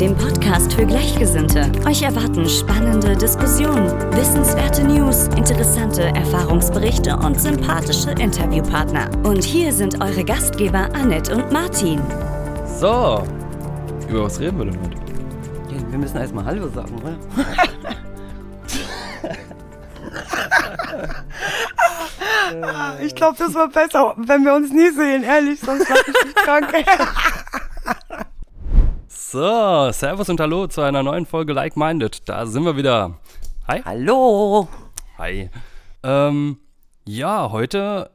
dem Podcast für Gleichgesinnte. Euch erwarten spannende Diskussionen, wissenswerte News, interessante Erfahrungsberichte und sympathische Interviewpartner. Und hier sind eure Gastgeber Annette und Martin. So, über was reden wir denn heute? Ja, wir müssen erstmal Hallo sagen, oder? ich glaube, das war besser, wenn wir uns nie sehen, ehrlich, sonst mach ich mich krank. So, Servus und Hallo zu einer neuen Folge Like Minded. Da sind wir wieder. Hi. Hallo. Hi. Ähm, ja, heute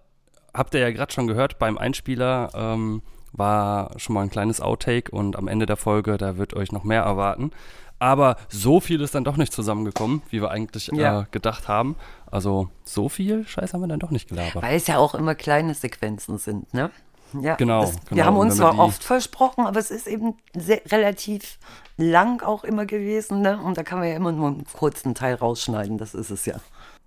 habt ihr ja gerade schon gehört, beim Einspieler ähm, war schon mal ein kleines Outtake und am Ende der Folge, da wird euch noch mehr erwarten. Aber so viel ist dann doch nicht zusammengekommen, wie wir eigentlich Ja. äh, gedacht haben. Also so viel Scheiß haben wir dann doch nicht gelabert. Weil es ja auch immer kleine Sequenzen sind, ne? Ja, Genau, Das, genau. Wir haben uns zwar oft versprochen, aber es ist eben sehr, relativ lang auch immer gewesen, ne? Und da kann man ja immer nur einen kurzen Teil rausschneiden, das ist es ja.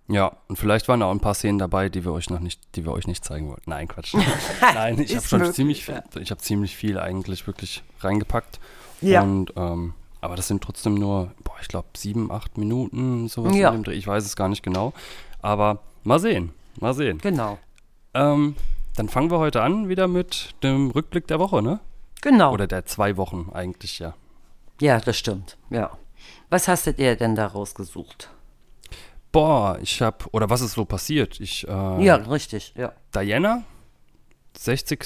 Ja, und vielleicht waren da auch ein paar Szenen dabei, die wir euch noch nicht, die wir euch nicht zeigen wollten. Nein, Quatsch. Nein, ich habe schon möglich, ziemlich viel, ja. ich habe ziemlich viel eigentlich wirklich reingepackt. Ja. Und ähm, aber das sind trotzdem nur, boah, ich glaube sieben, acht Minuten sowas Ja. in dem Dreh. Ich weiß es gar nicht genau. Aber mal sehen, mal sehen. Genau. Ähm, dann fangen wir heute an wieder mit dem Rückblick der Woche, ne? Genau. Oder der zwei Wochen eigentlich, ja. ja, das stimmt. Ja. Was hast ihr denn da rausgesucht? Boah, ich habe, oder was ist so passiert? Ich, äh, Ja, richtig, ja. Diana, 60.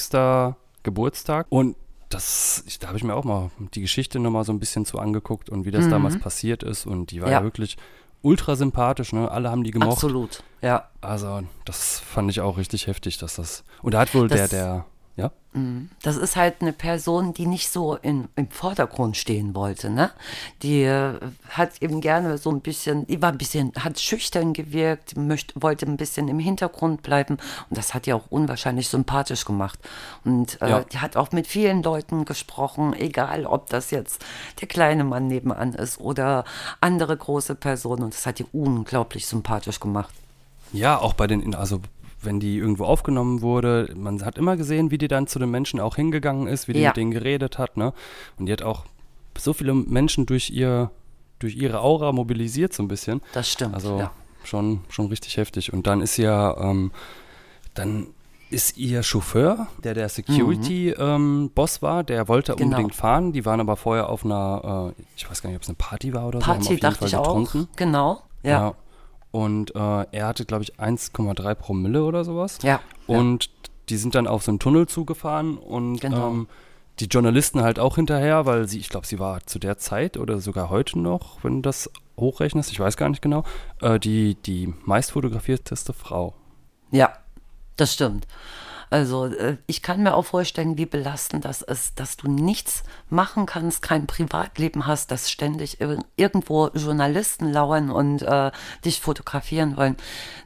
Geburtstag. Und das, ich, da habe ich mir auch mal die Geschichte nochmal so ein bisschen zu angeguckt und wie das damals passiert ist. Und die war ja, Ja. wirklich ultra sympathisch, ne? Alle haben die gemocht. Absolut. Ja. Also, das fand ich auch richtig heftig, dass das. Und da hat wohl der, Das- der, ja? Das ist halt eine Person, die nicht so in, im Vordergrund stehen wollte, ne? Die äh, hat eben gerne so ein bisschen, die war ein bisschen, hat schüchtern gewirkt, möchte, wollte ein bisschen im Hintergrund bleiben und das hat die auch unwahrscheinlich sympathisch gemacht. Und äh, Ja. die hat auch mit vielen Leuten gesprochen, egal ob das jetzt der kleine Mann nebenan ist oder andere große Personen und das hat die unglaublich sympathisch gemacht. Ja, auch bei den, also wenn die irgendwo aufgenommen wurde, man hat immer gesehen, wie die dann zu den Menschen auch hingegangen ist, wie die Ja. mit denen geredet hat, ne? Und die hat auch so viele Menschen durch ihr, durch ihre Aura mobilisiert so ein bisschen. Das stimmt. Also ja. schon, schon richtig heftig. Und dann ist ja, ähm, dann ist ihr Chauffeur, der der Security-Boss war, der wollte Mhm. Genau. unbedingt fahren. Die waren aber vorher auf einer, äh, ich weiß gar nicht, ob es eine Party war oder so. haben auf Party dachte ich auch. Genau. Ja. Ja. Und äh, er hatte, glaube ich, 1,3 Promille oder sowas. Ja. ja. Und die sind dann auf so einen Tunnel zugefahren und Genau. ähm, die Journalisten halt auch hinterher, weil sie, ich glaube, sie war zu der Zeit oder sogar heute noch, wenn du das hochrechnest, ich weiß gar nicht genau, äh, die, die meistfotografierteste Frau. Ja, das stimmt. Also äh, ich kann mir auch vorstellen, wie belastend das ist, dass du nichts machen kannst, kein Privatleben hast, dass ständig ir irgendwo Journalisten lauern und äh, dich fotografieren wollen.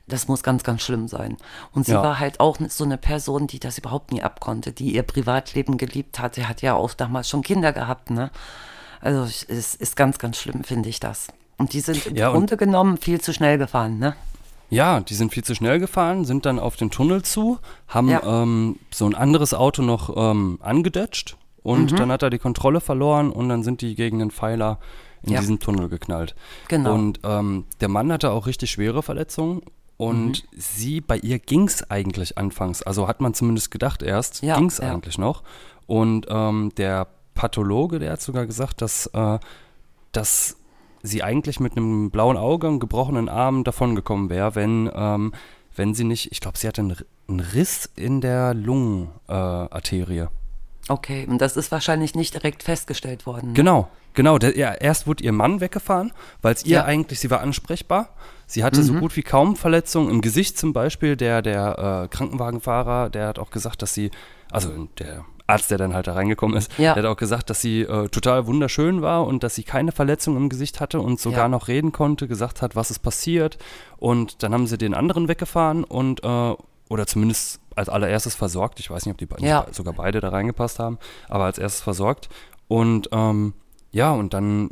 Das muss ganz, ganz schlimm sein. Und sie Ja. war halt auch so eine Person, die das überhaupt nie abkonnte, die ihr Privatleben geliebt hat. Sie hat ja auch damals schon Kinder gehabt, ne? Also es ist, ganz, ganz schlimm, finde ich das. Und die sind im Ja, Grunde genommen viel zu schnell gefahren, ne? Ja, die sind viel zu schnell gefahren, sind dann auf den Tunnel zu, haben Ja. ähm, so ein anderes Auto noch ähm, angedatscht und Mhm. dann hat er die Kontrolle verloren und dann sind die gegen einen Pfeiler in Ja. diesen Tunnel geknallt. Genau. Und ähm, der Mann hatte auch richtig schwere Verletzungen und Mhm. sie, bei ihr ging es eigentlich anfangs, also hat man zumindest gedacht erst, Ja, ging es ja. eigentlich noch. Und ähm, der Pathologe, der hat sogar gesagt, dass, äh, dass sie eigentlich mit einem blauen Auge und gebrochenen Arm davongekommen wäre, wenn, ähm, wenn sie nicht, ich glaube, sie hatte einen, Riss in der Lungenarterie. Äh. Okay, und das ist wahrscheinlich nicht direkt festgestellt worden. ne? Genau, genau. Der, ja, erst wurde ihr Mann weggefahren, weil es ihr Ja. Mhm. eigentlich, sie war ansprechbar. Sie hatte so gut wie kaum Verletzungen im Gesicht zum Beispiel. Der, der äh, Krankenwagenfahrer, der hat auch gesagt, dass sie, also der Arzt, der dann halt da reingekommen ist, Ja. der hat auch gesagt, dass sie äh, total wunderschön war und dass sie keine Verletzung im Gesicht hatte und sogar Ja. noch reden konnte, gesagt hat, was ist passiert. Und dann haben sie den anderen weggefahren und, äh, oder zumindest als allererstes versorgt. Ich weiß nicht, ob die beiden Ja. sogar beide da reingepasst haben, aber als erstes versorgt. Und ähm, ja, und dann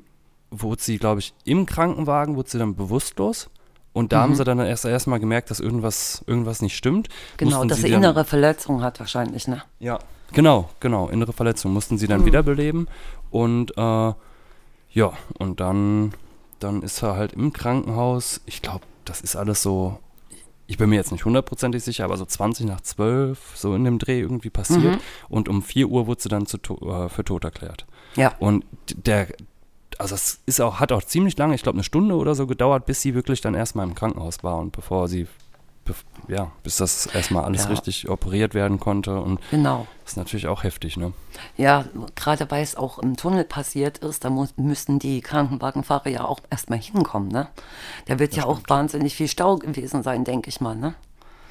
wurde sie, glaube ich, im Krankenwagen, wurde sie dann bewusstlos. Und da Mhm. haben sie dann erst erstmal gemerkt, dass irgendwas, irgendwas nicht stimmt. Genau, Mussten dass sie dann- innere Verletzung hat wahrscheinlich, ne? ja, genau, genau. Innere Verletzung mussten sie dann wiederbeleben. Und äh, ja, und dann, dann ist er halt im Krankenhaus. Ich glaube, das ist alles so. Ich bin mir jetzt nicht hundertprozentig sicher, aber so 20 nach 12, so in dem Dreh irgendwie passiert. Und um 4 Uhr wurde sie dann zu, äh, für tot erklärt. Ja. Und der, also es ist auch, hat auch ziemlich lange, ich glaube eine Stunde oder so gedauert, bis sie wirklich dann erstmal im Krankenhaus war und bevor sie, ja, bis das erstmal alles Ja. richtig operiert werden konnte. Und Genau. das ist natürlich auch heftig, ne? Ja, gerade weil es auch im Tunnel passiert ist, da muss, müssen die Krankenwagenfahrer ja auch erstmal hinkommen, ne? Da wird ja auch wahnsinnig viel Stau gewesen sein, denke ich mal, ne?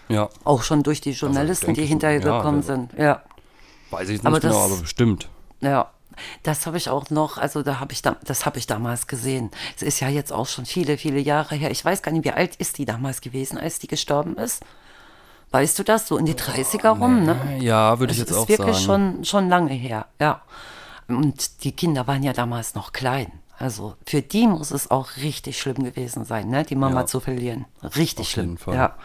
Ja, Auch schon durch die Journalisten, denke die hinterher gekommen ja. sind. Ja, weiß ich nicht Aber genau, das- aber bestimmt. ja. Das habe ich auch noch, also da habe ich da, das habe ich damals gesehen. Es ist ja jetzt auch schon viele, viele Jahre her. Ich weiß gar nicht, wie alt ist die damals gewesen, als die gestorben ist? Weißt du das? So in die 30er rum, ne? Ja, würde ich jetzt ist auch wirklich sagen. schon, schon lange her, ja. Und die Kinder waren ja damals noch klein. Also für die muss es auch richtig schlimm gewesen sein, ne? die Mama Ja. zu verlieren. Richtig Auf schlimm. Ja.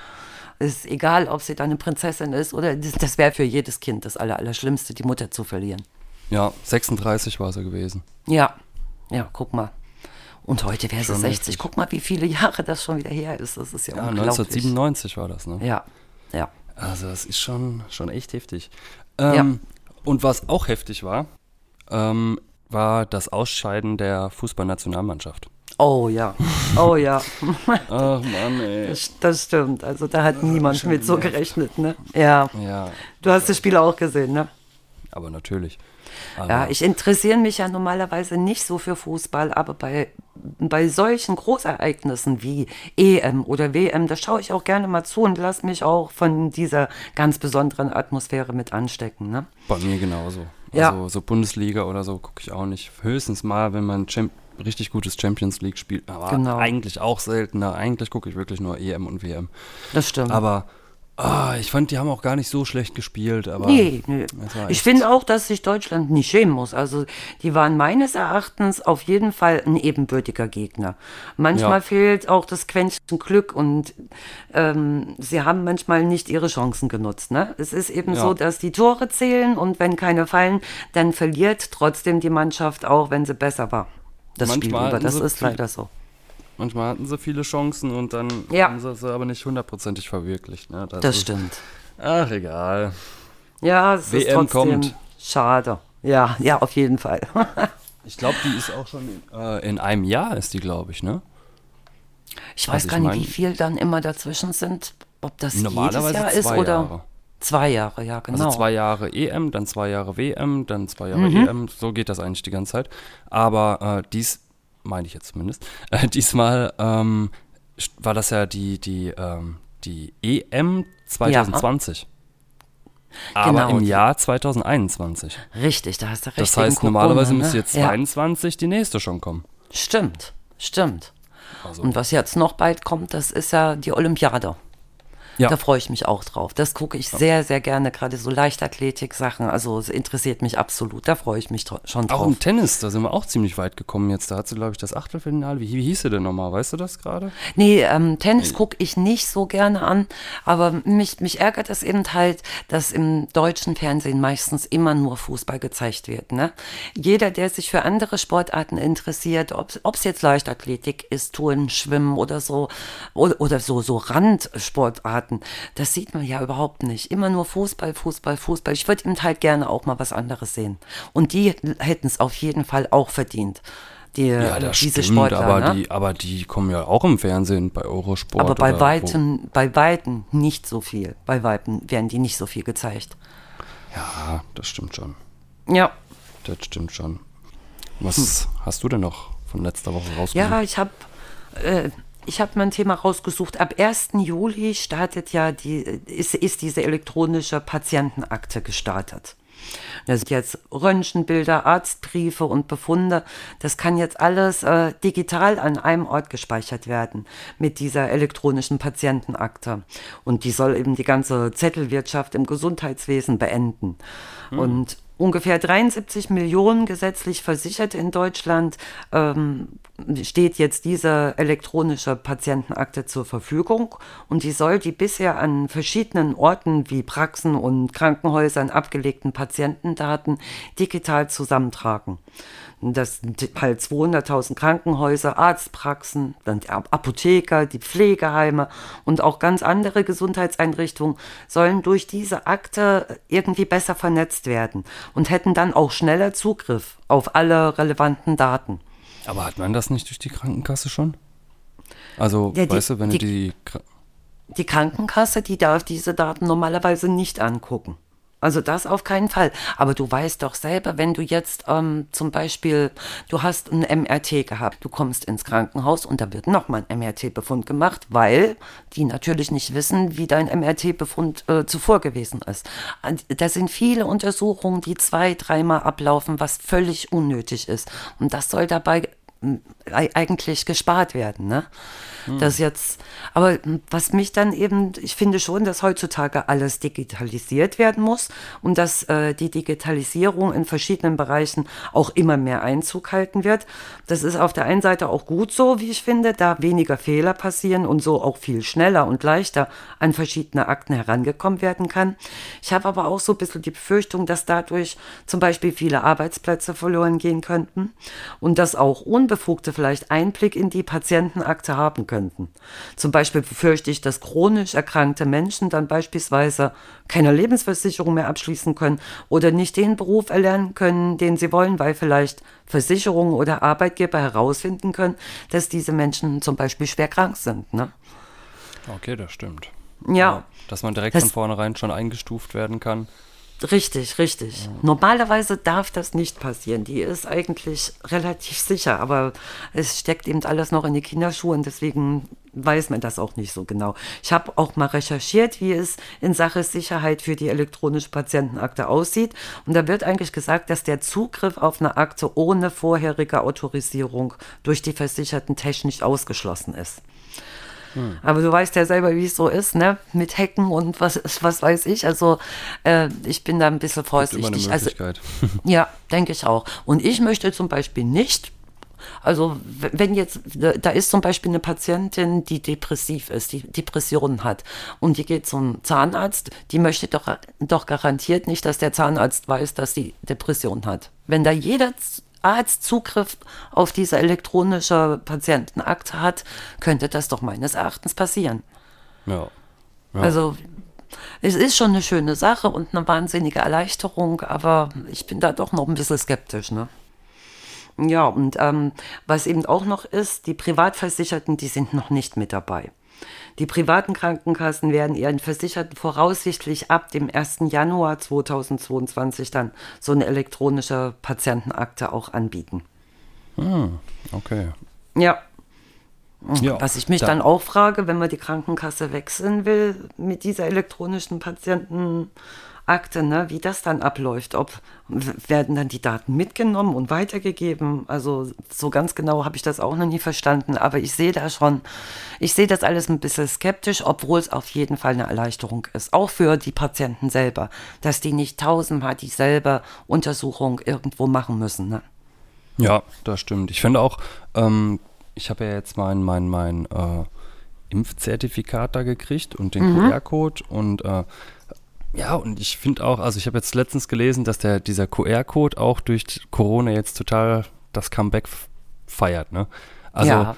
Es ist egal, ob sie dann eine Prinzessin ist oder das, das wäre für jedes Kind das Aller, Allerschlimmste, die Mutter zu verlieren. Ja, 36 war sie gewesen. Ja, ja, guck mal. Und heute wäre sie Schon 60. heftig. Guck mal, wie viele Jahre das schon wieder her ist. Das ist ja, Ja, unglaublich. 1997 war das, ne? Ja, ja. Also das ist schon, schon echt heftig. Ähm, Und was auch heftig war, ähm, war das Ausscheiden der Fußballnationalmannschaft. Oh ja, oh ja. Ach Mann, ey. Das, das stimmt. Also da hat niemand mit so gerechnet, ne? Ja. Ja, Du hast das Spiel auch gesehen, ne? Aber natürlich. Aber Ja, ich interessiere mich ja normalerweise nicht so für Fußball, aber bei, bei solchen Großereignissen wie EM oder WM, da schaue ich auch gerne mal zu und lasse mich auch von dieser ganz besonderen Atmosphäre mit anstecken, ne? bei mir genauso. Ja. Also so Bundesliga oder so gucke ich auch nicht. Höchstens mal, wenn man Champ richtig gutes Champions League spielt. Aber Genau. eigentlich auch seltener. Eigentlich gucke ich wirklich nur EM und WM. Das stimmt. Aber ah, ich fand, die haben auch gar nicht so schlecht gespielt. Aber Nee, nee. Ich finde auch, dass sich Deutschland nicht schämen muss. Also die waren meines Erachtens auf jeden Fall ein ebenbürtiger Gegner. Manchmal Ja. fehlt auch das Quäntchen Glück und ähm, sie haben manchmal nicht ihre Chancen genutzt. Ne? Es ist eben Ja. so, dass die Tore zählen und wenn keine fallen, dann verliert trotzdem die Mannschaft auch, wenn sie besser war. Das Spiel Manchmal über. hatten Das ist leider so. Manchmal hatten sie viele Chancen und dann Ja. haben sie sie aber nicht hundertprozentig verwirklicht. Ne? Das ist- stimmt. Ach, egal. Ja, es ist WM trotzdem kommt. schade. Ja, ja, auf jeden Fall. Ich glaube, die ist auch schon in, äh, in einem Jahr, ist die, glaube ich, ne? Ich weiß Also ich gar nicht, mein- wie viel dann immer dazwischen sind. Ob das Normalerweise jedes Jahr ist oder Jahre. zwei Jahre, ja genau. Also zwei Jahre EM, dann zwei Jahre WM, dann zwei Jahre Mhm. EM. So geht das eigentlich die ganze Zeit. Aber äh, dies, meine ich jetzt zumindest, äh, diesmal ähm, war das ja die, die, ähm, die EM 2020. Aber Genau, im Jahr 2021. Richtig, da hast du recht. Das heißt, normalerweise Corona, müsste ne? jetzt 22 die nächste schon kommen. Ja, stimmt, stimmt. Also, Und was jetzt noch bald kommt, das ist ja die Olympiade. Ja. Da freue ich mich auch drauf. Das gucke ich sehr, sehr gerne, gerade so Leichtathletik-Sachen. Also es interessiert mich absolut. Da freue ich mich schon auch drauf. im Tennis, da sind wir auch ziemlich weit gekommen jetzt. Da hat sie, glaube ich, das Achtelfinale. Wie, wie hieß sie denn nochmal? Weißt du das gerade? Nee, ähm, Tennis gucke ich nicht so gerne an, aber mich, mich ärgert es eben halt, dass im deutschen Fernsehen meistens immer nur Fußball gezeigt wird. Ne? Jeder, der sich für andere Sportarten interessiert, ob es jetzt Leichtathletik ist, Touren, Schwimmen oder so, oder, oder so, so Randsportarten, das sieht man ja überhaupt nicht. Immer nur Fußball, Fußball, Fußball. Ich würde eben halt gerne auch mal was anderes sehen. Und die hätten es auf jeden Fall auch verdient. Die, Ja, das diese stimmt, Sportler, aber, ne? die, aber die kommen ja auch im Fernsehen bei Eurosport. Aber bei Weitem, bei Weitem nicht so viel. Bei Weitem werden die nicht so viel gezeigt. Wo. Ja, das stimmt schon. Ja. Das stimmt schon. Was hast du denn noch von letzter Woche rausgesucht? Ja, ich habe äh, ich hab mein Thema rausgesucht. Ab 1. Juli startet ja die, ist, ist diese elektronische Patientenakte gestartet. Das sind jetzt Röntgenbilder, Arztbriefe und Befunde. Das kann jetzt alles äh, digital an einem Ort gespeichert werden mit dieser elektronischen Patientenakte. Und die soll eben die ganze Zettelwirtschaft im Gesundheitswesen beenden. Mhm. Und ungefähr 73 Millionen gesetzlich Versicherte in Deutschland ähm, steht jetzt diese elektronische Patientenakte zur Verfügung und die soll die bisher an verschiedenen Orten wie Praxen und Krankenhäusern abgelegten Patientendaten digital zusammentragen. Das sind halt 200.000 Krankenhäuser, Arztpraxen, dann die Apotheker, die Pflegeheime und auch ganz andere Gesundheitseinrichtungen sollen durch diese Akte irgendwie besser vernetzt werden und hätten dann auch schneller Zugriff auf alle relevanten Daten. Aber hat man das nicht durch die Krankenkasse schon? Also, ja, die, weißt du, wenn die, du die. Die Krankenkasse, die darf diese Daten normalerweise nicht angucken. Also das auf keinen Fall. Aber du weißt doch selber, wenn du jetzt ähm, zum Beispiel, du hast ein MRT gehabt, du kommst ins Krankenhaus und da wird nochmal ein MRT-Befund gemacht, weil die natürlich nicht wissen, wie dein MRT-Befund äh, zuvor gewesen ist. Da sind viele Untersuchungen, die zwei, dreimal ablaufen, was völlig unnötig ist. Und das soll dabei eigentlich gespart werden. Ne? Hm. Das jetzt, aber was mich dann eben, ich finde schon, dass heutzutage alles digitalisiert werden muss und dass äh, die Digitalisierung in verschiedenen Bereichen auch immer mehr Einzug halten wird. Das ist auf der einen Seite auch gut so, wie ich finde, da weniger Fehler passieren und so auch viel schneller und leichter an verschiedene Akten herangekommen werden kann. Ich habe aber auch so ein bisschen die Befürchtung, dass dadurch zum Beispiel viele Arbeitsplätze verloren gehen könnten und dass auch Unbefugte vielleicht Einblick in die Patientenakte haben können könnten. Zum Beispiel befürchte ich, dass chronisch erkrankte Menschen dann beispielsweise keine Lebensversicherung mehr abschließen können oder nicht den Beruf erlernen können, den sie wollen, weil vielleicht Versicherungen oder Arbeitgeber herausfinden können, dass diese Menschen zum Beispiel schwer krank sind. Ne? Okay, das stimmt. Ja. ja dass man direkt von vornherein schon eingestuft werden kann. Richtig, richtig. Ja. Normalerweise darf das nicht passieren. Die ist eigentlich relativ sicher, aber es steckt eben alles noch in die Kinderschuhe und deswegen weiß man das auch nicht so genau. Ich habe auch mal recherchiert, wie es in Sache Sicherheit für die elektronische Patientenakte aussieht. Und da wird eigentlich gesagt, dass der Zugriff auf eine Akte ohne vorherige Autorisierung durch die Versicherten technisch ausgeschlossen ist. Hm. Aber du weißt ja selber, wie es so ist, ne? Mit Hacken und was, was weiß ich. Also äh, ich bin da ein bisschen vorsichtig. Also, ja, denke ich auch. Und ich möchte zum Beispiel nicht, also wenn jetzt, da ist zum Beispiel eine Patientin, die depressiv ist, die Depressionen hat und die geht zum Zahnarzt, die möchte doch, doch garantiert nicht, dass der Zahnarzt weiß, dass sie Depression hat. Wenn da jeder Arzt Zugriff auf diese elektronische Patientenakte hat, könnte das doch meines Erachtens passieren. Ja. ja. Also es ist schon eine schöne Sache und eine wahnsinnige Erleichterung, aber ich bin da doch noch ein bisschen skeptisch. Ne? Ja, und ähm, was eben auch noch ist, die Privatversicherten, die sind noch nicht mit dabei. Die privaten Krankenkassen werden ihren Versicherten voraussichtlich ab dem 1. Januar 2022 dann so eine elektronische Patientenakte auch anbieten. Hm, okay. Ja. ja Was ich mich da. dann auch frage, wenn man die Krankenkasse wechseln will mit dieser elektronischen Patientenakte, Akte, ne, wie das dann abläuft. Ob werden dann die Daten mitgenommen und weitergegeben? Also so ganz genau habe ich das auch noch nie verstanden. Aber ich sehe da schon, ich sehe das alles ein bisschen skeptisch, obwohl es auf jeden Fall eine Erleichterung ist. Auch für die Patienten selber, dass die nicht tausendmal dieselbe Untersuchung irgendwo machen müssen. Ne? Ja, das stimmt. Ich finde auch, ähm, ich habe ja jetzt mein, mein, mein äh, Impfzertifikat da gekriegt und den mhm. QR-Code und äh, ja, und ich finde auch, also ich habe jetzt letztens gelesen, dass der, dieser QR-Code auch durch Corona jetzt total das Comeback feiert, ne? Also, ja.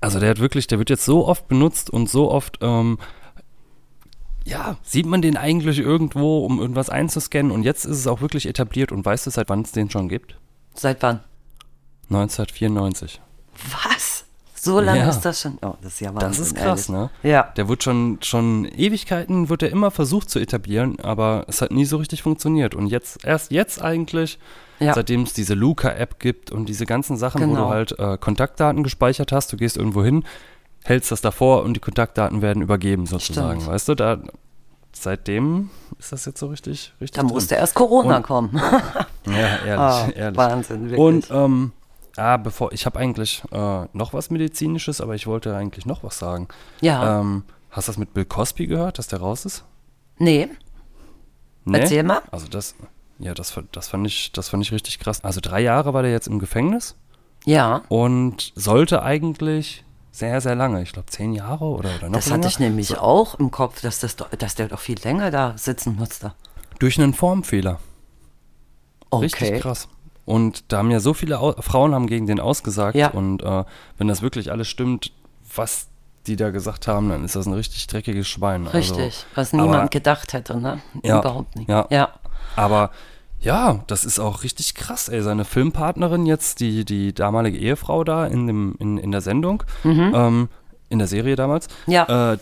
also der hat wirklich, der wird jetzt so oft benutzt und so oft, ähm, ja, sieht man den eigentlich irgendwo, um irgendwas einzuscannen und jetzt ist es auch wirklich etabliert und weißt du, seit wann es den schon gibt? Seit wann? 1994. Was? So lange ja. ist das schon. Oh, das ist ja Wahnsinn. Das ist krass, ehrlich. ne? Ja. Der wird schon, schon Ewigkeiten, wird er immer versucht zu etablieren, aber es hat nie so richtig funktioniert. Und jetzt, erst jetzt eigentlich, ja. seitdem es diese Luca-App gibt und diese ganzen Sachen, genau. wo du genau. halt äh, Kontaktdaten gespeichert hast, du gehst irgendwo hin, hältst das davor und die Kontaktdaten werden übergeben sozusagen, Stimmt. weißt du? Da, seitdem ist das jetzt so richtig, richtig. Da musste erst Corona Und- kommen. Ja, ehrlich, Ah, ehrlich. Wahnsinn, wirklich. Und ähm, ah, bevor ich habe eigentlich äh, noch was medizinisches, aber ich wollte eigentlich noch was sagen. ja, Ähm, hast du das mit Bill Cosby gehört, dass der raus ist? nee, Nee? erzähl mal. Also das, ja, das, das fand ich, das fand ich richtig krass. Also drei Jahre war der jetzt im Gefängnis Ja, und sollte eigentlich sehr, sehr lange, ich glaube zehn Jahre oder, oder noch das länger. hatte ich nämlich auch im Kopf, dass, das, dass der doch viel länger da sitzen musste. Durch einen Formfehler. Okay. Richtig krass. Und da haben ja so viele Au Frauen haben gegen den ausgesagt. Ja. Und äh, wenn das wirklich alles stimmt, was die da gesagt haben, dann ist das ein richtig dreckiges Schwein. Richtig, Also, was niemand aber- gedacht hätte, ne? Ja, Überhaupt nicht. ja. ja. Aber ja, das ist auch richtig krass, ey. Seine Filmpartnerin jetzt, die, die damalige Ehefrau da in, dem, in, in der Sendung, ähm, in der Serie damals, Mhm. Ja. äh,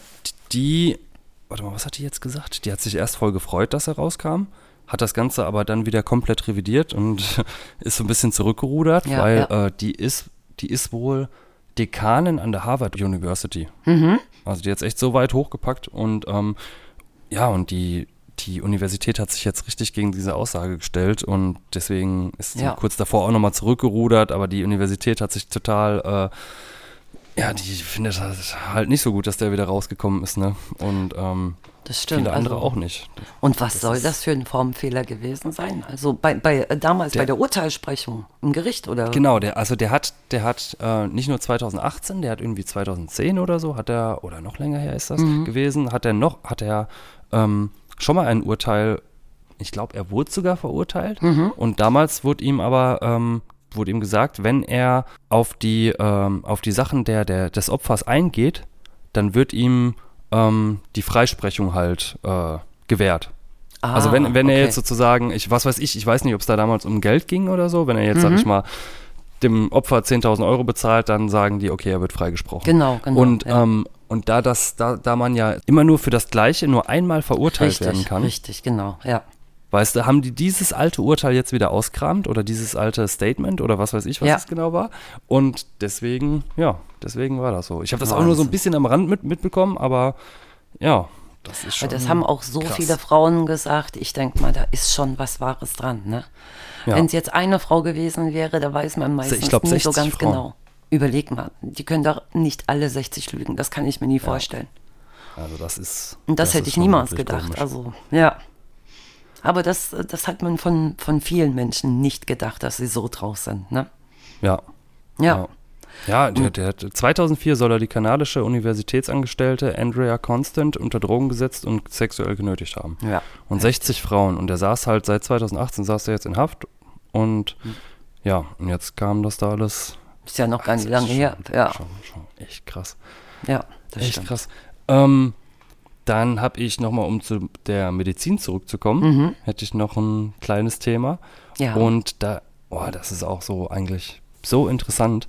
die, warte mal, was hat die jetzt gesagt? Die hat sich erst voll gefreut, dass er rauskam, hat das Ganze aber dann wieder komplett revidiert und ist so ein bisschen zurückgerudert, Ja, weil ja. Äh, die ist, die ist wohl Dekanin an der Harvard University. Mhm. Also die hat echt so weit hochgepackt und ähm, ja, und die, die Universität hat sich jetzt richtig gegen diese Aussage gestellt und deswegen ist sie Ja. kurz davor auch nochmal zurückgerudert, aber die Universität hat sich total, äh, ja, die findet das halt nicht so gut, dass der wieder rausgekommen ist, ne? Und ähm, Das stimmt. viele andere also- auch nicht. Und was Das soll das für ein Formfehler gewesen sein? Also bei, bei äh, damals Der- bei der Urteilsprechung im Gericht oder? Genau, der, also der hat, der hat äh, nicht nur 2018, der hat irgendwie 2010 oder so, hat er, oder noch länger her ist das Mhm. gewesen, hat er noch, hat er ähm, schon mal ein Urteil, ich glaube, er wurde sogar verurteilt Mhm. und damals wurde ihm aber, ähm, wurde ihm gesagt, wenn er auf die, ähm, auf die Sachen der, der, des Opfers eingeht, dann wird ihm ähm, die Freisprechung halt äh, gewährt. Ah, Also wenn, wenn er okay. jetzt sozusagen, ich was weiß ich, ich weiß nicht, ob es da damals um Geld ging oder so, wenn er jetzt, Mhm. sag ich mal, dem Opfer 10.000 Euro bezahlt, dann sagen die, okay, er wird freigesprochen. Genau, genau. Und, ja. ähm, und da, das, da, da man ja immer nur für das Gleiche nur einmal verurteilt richtig, werden kann, richtig, genau, ja. Weißt du, haben die dieses alte Urteil jetzt wieder auskramt oder dieses alte Statement oder was weiß ich, was Ja. es genau war. Und deswegen, ja, deswegen war das so. Ich habe das auch nur so ein Wahnsinn. bisschen am Rand mit, mitbekommen, aber ja, das ist schon. Das haben auch so krass. viele Frauen gesagt. Ich denke mal, da ist schon was Wahres dran. Ne? Ja. Wenn es jetzt eine Frau gewesen wäre, da weiß man meistens glaub, nie so 60 ganz Frauen. genau. Überleg mal, die können doch nicht alle 60 lügen. Das kann ich mir nie vorstellen. Also das ist. Und das, hätte ist ich niemals gedacht. komisch. Also, ja. Aber das, das hat man von, von vielen Menschen nicht gedacht, dass sie so drauf sind. Ne? Ja. Ja. Ja, der, der, hat- 2004 soll er die kanadische Universitätsangestellte Andrea Constant unter Drogen gesetzt und sexuell genötigt haben. Ja. Und 60 Frauen. Und der saß halt seit 2018, saß er jetzt in Haft. Und Hm. ja, und jetzt kam das da alles. Ist ja noch gar nicht ist lange her. Ja, Schon, schon echt krass. ja, das echt stimmt. krass. Ähm, dann habe ich nochmal, um zu der Medizin zurückzukommen, hätte ich noch ein kleines Thema. Mhm. Ja. Und da, oh, das ist auch so eigentlich so interessant.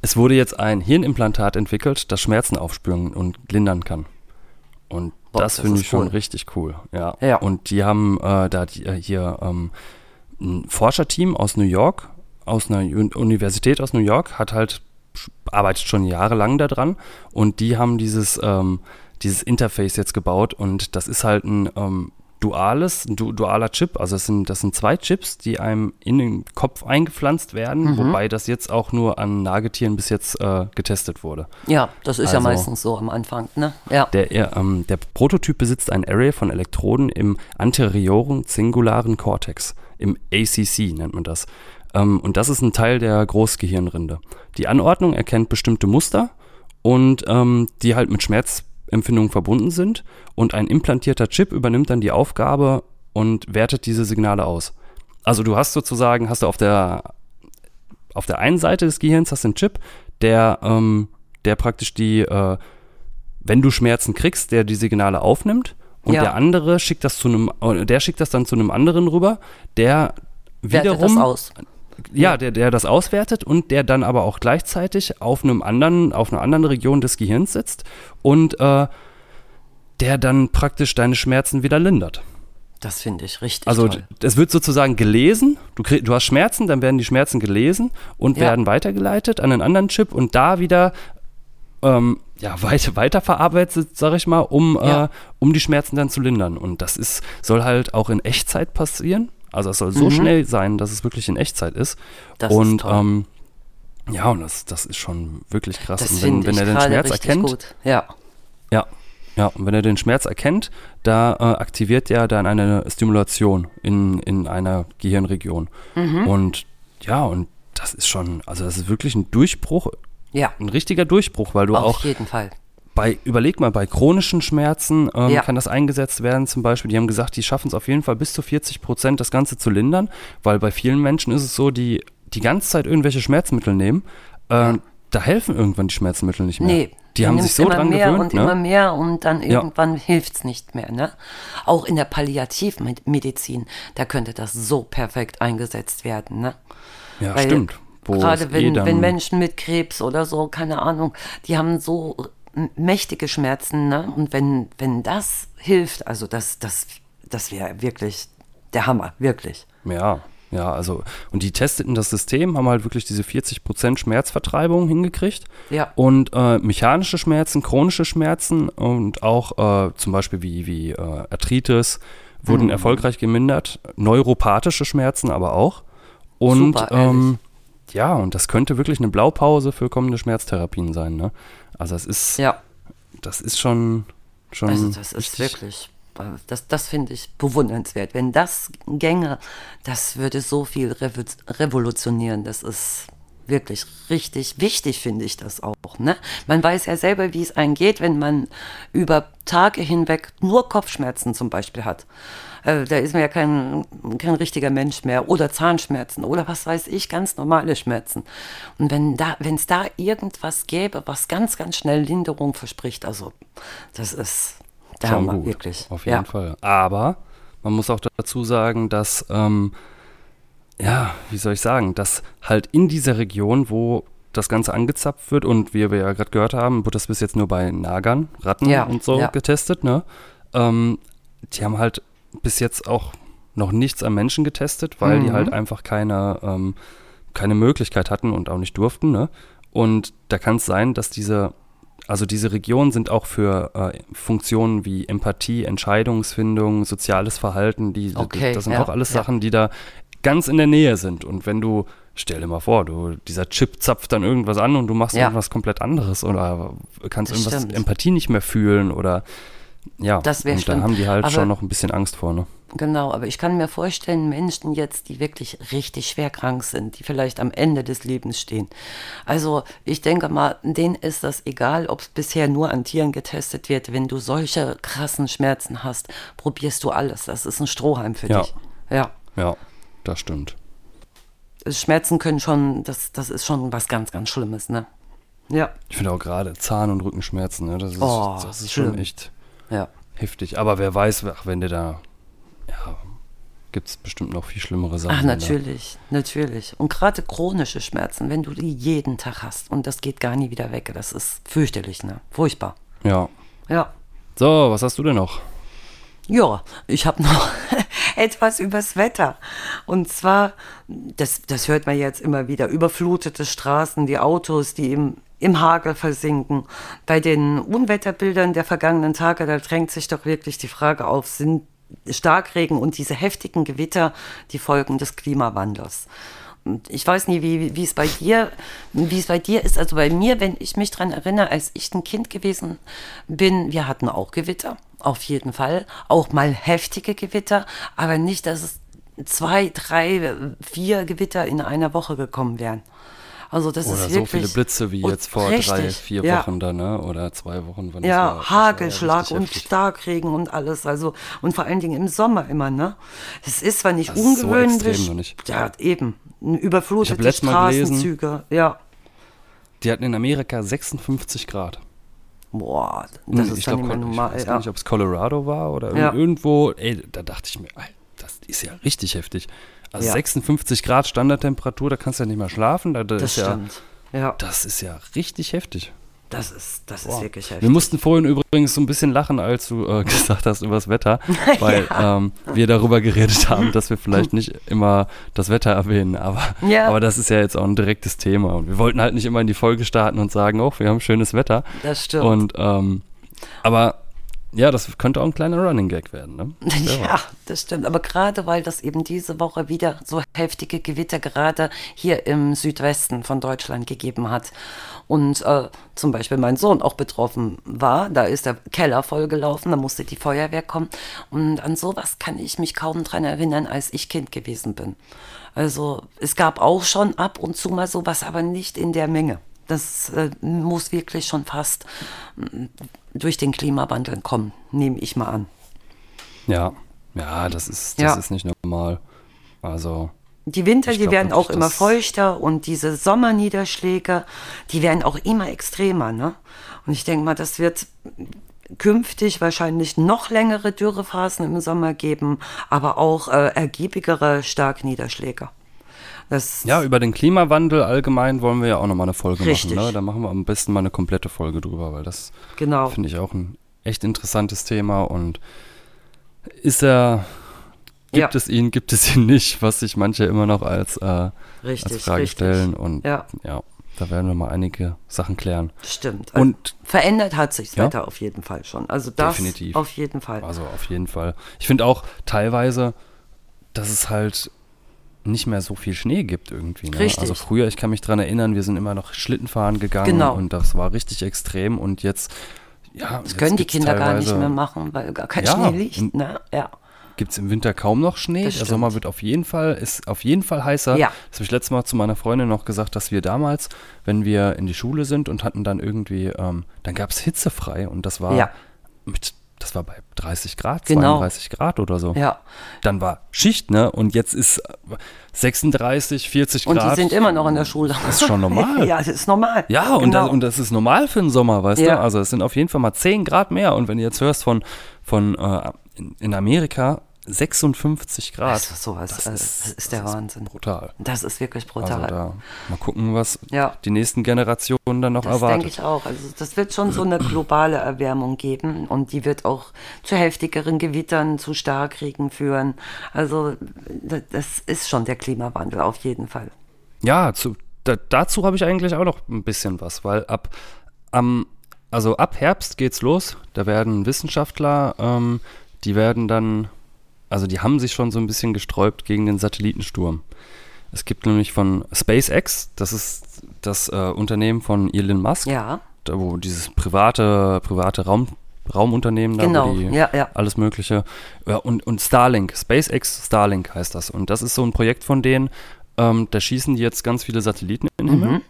Es wurde jetzt ein Hirnimplantat entwickelt, das Schmerzen aufspüren und lindern kann. Und Boah, das, das finde ich schon cool. richtig cool. Ja. Ja. Und die haben äh, da die, äh, hier ähm, ein Forscherteam aus New York, aus einer Un- Universität aus New York, hat halt arbeitet schon jahrelang daran und die haben dieses ähm, dieses Interface jetzt gebaut und das ist halt ein ähm, duales, ein du dualer Chip. Also das sind, das sind zwei Chips, die einem in den Kopf eingepflanzt werden, Mhm. wobei das jetzt auch nur an Nagetieren bis jetzt äh, getestet wurde. Ja, das ist ja Also- meistens so am Anfang. Ne? Ja. Der, er, ähm, der Prototyp besitzt ein Array von Elektroden im anterioren zingularen Cortex, im ACC nennt man das. Ähm, und das ist ein Teil der Großgehirnrinde. Die Anordnung erkennt bestimmte Muster und ähm, die halt mit Schmerzempfindungen verbunden sind. Und ein implantierter Chip übernimmt dann die Aufgabe und wertet diese Signale aus. Also du hast sozusagen, hast du auf der auf der einen Seite des Gehirns hast du einen Chip, der, ähm, der praktisch die, äh, wenn du Schmerzen kriegst, der die Signale aufnimmt und Ja. der andere schickt das zu einem, äh, der schickt das dann zu einem anderen rüber, der Wertet wiederum, das aus. Ja, der, der das auswertet und der dann aber auch gleichzeitig auf einem anderen, auf einer anderen Region des Gehirns sitzt und äh, der dann praktisch deine Schmerzen wieder lindert. Das finde ich richtig Also es wird sozusagen gelesen, du, krieg, du hast Schmerzen, dann werden die Schmerzen gelesen und Ja. werden weitergeleitet an einen anderen Chip und da wieder ähm, ja, weit, weiterverarbeitet, sag ich mal, um, Ja. äh, um die Schmerzen dann zu lindern. Und das ist, soll halt auch in Echtzeit passieren. Also es soll so schnell sein, dass es wirklich in Echtzeit ist. Mhm. Das ist und toll. Ähm, ja, und das, das ist schon wirklich krass. Das und wenn, wenn er den Schmerz erkennt, gut. Ja, ja, ja, und wenn er den Schmerz erkennt, da äh, aktiviert er dann eine Stimulation in, in einer Gehirnregion. Mhm. Und ja, und das ist schon, also das ist wirklich ein Durchbruch, ja, ein richtiger Durchbruch, weil du auf auch jeden Fall. Bei, überleg mal, bei chronischen Schmerzen ähm, Ja. kann das eingesetzt werden. Zum Beispiel, die haben gesagt, die schaffen es auf jeden Fall bis zu 40 Prozent, das Ganze zu lindern, weil bei vielen Menschen ist es so, die die ganze Zeit irgendwelche Schmerzmittel nehmen, äh, da helfen irgendwann die Schmerzmittel nicht mehr. Nee, die haben sich so immer dran mehr gewöhnt, und immer ne? mehr und dann Ja. irgendwann hilft's nicht mehr. Ne? Auch in der Palliativmedizin, da könnte das so perfekt eingesetzt werden. Ne? Ja, Weil stimmt. Wo Gerade es eh wenn, wenn Menschen mit Krebs oder so, keine Ahnung, die haben so mächtige Schmerzen, ne? Und wenn, wenn das hilft, also das, das, das wäre wirklich der Hammer, wirklich. Ja, ja, also, und die testeten das System, haben halt wirklich diese 40% Schmerzvertreibung hingekriegt. Ja. Und äh, mechanische Schmerzen, chronische Schmerzen und auch äh, zum Beispiel wie, wie äh, Arthritis Mhm. wurden erfolgreich gemindert. Neuropathische Schmerzen aber auch. Und Super, ähm, ja, und das könnte wirklich eine Blaupause für kommende Schmerztherapien sein, ne? Also es ist, Ja, das ist schon, schon also das ist wirklich, das, das finde ich bewundernswert. Wenn das gänge, das würde so viel revo revolutionieren. Das ist wirklich richtig wichtig, finde ich das auch. Ne? Man weiß ja selber, wie es einem geht, wenn man über Tage hinweg nur Kopfschmerzen zum Beispiel hat. Äh, da ist man ja kein, kein richtiger Mensch mehr. Oder Zahnschmerzen oder was weiß ich, ganz normale Schmerzen. Und wenn da, wenn es da irgendwas gäbe, was ganz, ganz schnell Linderung verspricht, also das ist der Schon gut, wirklich. Auf jeden ja. Fall. Aber man muss auch dazu sagen, dass, ähm, ja, wie soll ich sagen, dass halt in dieser Region, wo das Ganze angezapft wird und wie wir ja gerade gehört haben, wird das bis jetzt nur bei Nagern, Ratten Ja, und so ja. getestet, ne? Ähm, die haben halt bis jetzt auch noch nichts am Menschen getestet, weil Mhm. die halt einfach keine, ähm, keine Möglichkeit hatten und auch nicht durften, ne? Und da kann es sein, dass diese also diese Regionen sind auch für äh, Funktionen wie Empathie, Entscheidungsfindung, soziales Verhalten, die, Okay, das sind ja, auch alles ja. Sachen, die da ganz in der Nähe sind. Und wenn du, stell dir mal vor, du, dieser Chip zapft dann irgendwas an und du machst Ja. irgendwas komplett anderes oder kannst Das irgendwas stimmt. Empathie nicht mehr fühlen oder ja, Das wär und da schlimm. haben die halt Aber- schon noch ein bisschen Angst vor, ne? Genau, aber ich kann mir vorstellen, Menschen jetzt, die wirklich richtig schwer krank sind, die vielleicht am Ende des Lebens stehen. Also ich denke mal, denen ist das egal, ob es bisher nur an Tieren getestet wird. Wenn du solche krassen Schmerzen hast, probierst du alles. Das ist ein Strohhalm für Ja. dich. Ja. Ja, das stimmt. Schmerzen können schon, das, das ist schon was ganz, ganz Schlimmes, ne? Ja. Ich finde auch gerade Zahn- und Rückenschmerzen, ne? Das ist, Oh, das ist schon schlimm. echt Ja. heftig. Aber wer weiß, ach, wenn der da, ja, gibt es bestimmt noch viel schlimmere Sachen. Ach, wenn da- natürlich, natürlich. Und gerade chronische Schmerzen, wenn du die jeden Tag hast und das geht gar nie wieder weg, das ist fürchterlich, ne? Furchtbar. Ja. Ja. So, was hast du denn noch? Ja, ich habe noch etwas übers Wetter. Und zwar, das, das hört man jetzt immer wieder, überflutete Straßen, die Autos, die im, im Hagel versinken. Bei den Unwetterbildern der vergangenen Tage, da drängt sich doch wirklich die Frage auf, sind Starkregen und diese heftigen Gewitter die Folgen des Klimawandels? Ich weiß nie, wie, wie es bei dir, wie es bei dir ist. Also bei mir, wenn ich mich dran erinnere, als ich ein Kind gewesen bin, wir hatten auch Gewitter, auf jeden Fall. Auch mal heftige Gewitter, aber nicht, dass es zwei, drei, vier Gewitter in einer Woche gekommen wären. Also das Oder ist so wirklich viele Blitze wie jetzt vor drei, richtig, vier ja. Wochen da, ne? Oder zwei Wochen. Wann das war. Ja, Das war ja Hagelschlag und heftig. Starkregen und alles. Also, und vor allen Dingen im Sommer immer, ne? Es ist zwar nicht Das ist so ungewöhnlich. extrem noch nicht. Ja, eben. Überflutete Straßenzüge. Ja. Die hatten in Amerika 56 Grad. Boah, das Hm, ist ich dann glaub, Col- normal. Ich weiß ja. nicht, ob es Colorado war oder Ja. irgendwo. Ey, da dachte ich mir, das ist ja richtig heftig. Also Ja. 56 Grad Standardtemperatur, da kannst du ja nicht mehr schlafen. Da, da das ist ja, stimmt. Ja. Das ist ja richtig heftig. Das ist, das ist wirklich heftig. Wir mussten vorhin übrigens so ein bisschen lachen, als du äh, gesagt hast über das Wetter, weil ähm, wir darüber geredet haben, dass wir vielleicht nicht immer das Wetter erwähnen, aber, Ja. aber das ist ja jetzt auch ein direktes Thema und wir wollten halt nicht immer in die Folge starten und sagen, oh, wir haben schönes Wetter das stimmt. und ähm, aber ja, das könnte auch ein kleiner Running Gag werden, ne? Ja, das stimmt. Aber gerade weil das eben diese Woche wieder so heftige Gewitter gerade hier im Südwesten von Deutschland gegeben hat und äh, zum Beispiel mein Sohn auch betroffen war, da ist der Keller vollgelaufen, da musste die Feuerwehr kommen. Und an sowas kann ich mich kaum dran erinnern, als ich Kind gewesen bin. Also es gab auch schon ab und zu mal sowas, aber nicht in der Menge. Das äh, muss wirklich schon fast mm, durch den Klimawandel kommen, nehme ich mal an. Ja, ja, das ist, das Ja. ist nicht normal. Also, Die Winter, die werden auch immer feuchter und diese Sommerniederschläge, die werden auch immer extremer. Ne? Und ich denke mal, das wird künftig wahrscheinlich noch längere Dürrephasen im Sommer geben, aber auch äh, ergiebigere Starkniederschläge. Das, ja, über den Klimawandel allgemein wollen wir ja auch nochmal eine Folge Richtig. machen. Ne? Da machen wir am besten mal eine komplette Folge drüber, weil das genau. finde ich auch ein echt interessantes Thema und ist er, gibt Ja. es ihn, gibt es ihn nicht, was sich manche immer noch als, äh, Richtig, als Frage richtig. stellen und Ja. ja, da werden wir mal einige Sachen klären. Stimmt. Also Und verändert hat sich das Ja? Wetter auf jeden Fall schon. Also das Definitiv. auf jeden Fall. Also auf jeden Fall. Ich finde auch teilweise, dass es halt nicht mehr so viel Schnee gibt irgendwie. Ne? Richtig. Also früher, ich kann mich dran erinnern, wir sind immer noch Schlittenfahren gegangen Genau. und das war richtig extrem und jetzt, ja, Das können die Kinder gar nicht mehr machen, weil gar kein Ja, Schnee liegt. Ne? Ja. Gibt es im Winter kaum noch Schnee. Das Der stimmt. Sommer wird auf jeden Fall, ist auf jeden Fall heißer. Ja. Das habe ich letztes Mal zu meiner Freundin noch gesagt, dass wir damals, wenn wir in die Schule sind und hatten dann irgendwie, ähm, dann gab es hitzefrei und das war Ja. mit, das war bei 30 Grad, Genau. 32 Grad oder so. ja. Dann war Schicht, ne? Und jetzt ist äh, 36, 40 Und Grad. die sind immer noch in der Schule. Das ist schon normal. ja, das ist normal. Ja, und, genau. das, und das ist normal für den Sommer, weißt Ja. du? Also es sind auf jeden Fall mal 10 Grad mehr. Und wenn du jetzt hörst von, von äh, in Amerika 56 Grad. Also sowas, äh, das ist der Wahnsinn. brutal. Das ist wirklich brutal. Also da mal gucken, was Ja. die nächsten Generationen dann noch das denke erwartet. ich auch. Also das wird schon so eine globale Erwärmung geben und die wird auch zu heftigeren Gewittern, zu Starkregen führen. Also da- das ist schon der Klimawandel auf jeden Fall. Ja, zu, da, dazu habe ich eigentlich auch noch ein bisschen was, weil ab am also ab Herbst geht's los. Da werden Wissenschaftler, ähm, die werden dann, also die haben sich schon so ein bisschen gesträubt gegen den Satellitensturm. Es gibt nämlich von SpaceX, das ist das äh, Unternehmen von Elon Musk, Ja, da wo dieses private private Raum Raumunternehmen da, Genau, die ja, ja. alles Mögliche ja, und und Starlink, SpaceX Starlink heißt das und das ist so ein Projekt von denen. Ähm, da schießen die jetzt ganz viele Satelliten in den Mhm. Himmel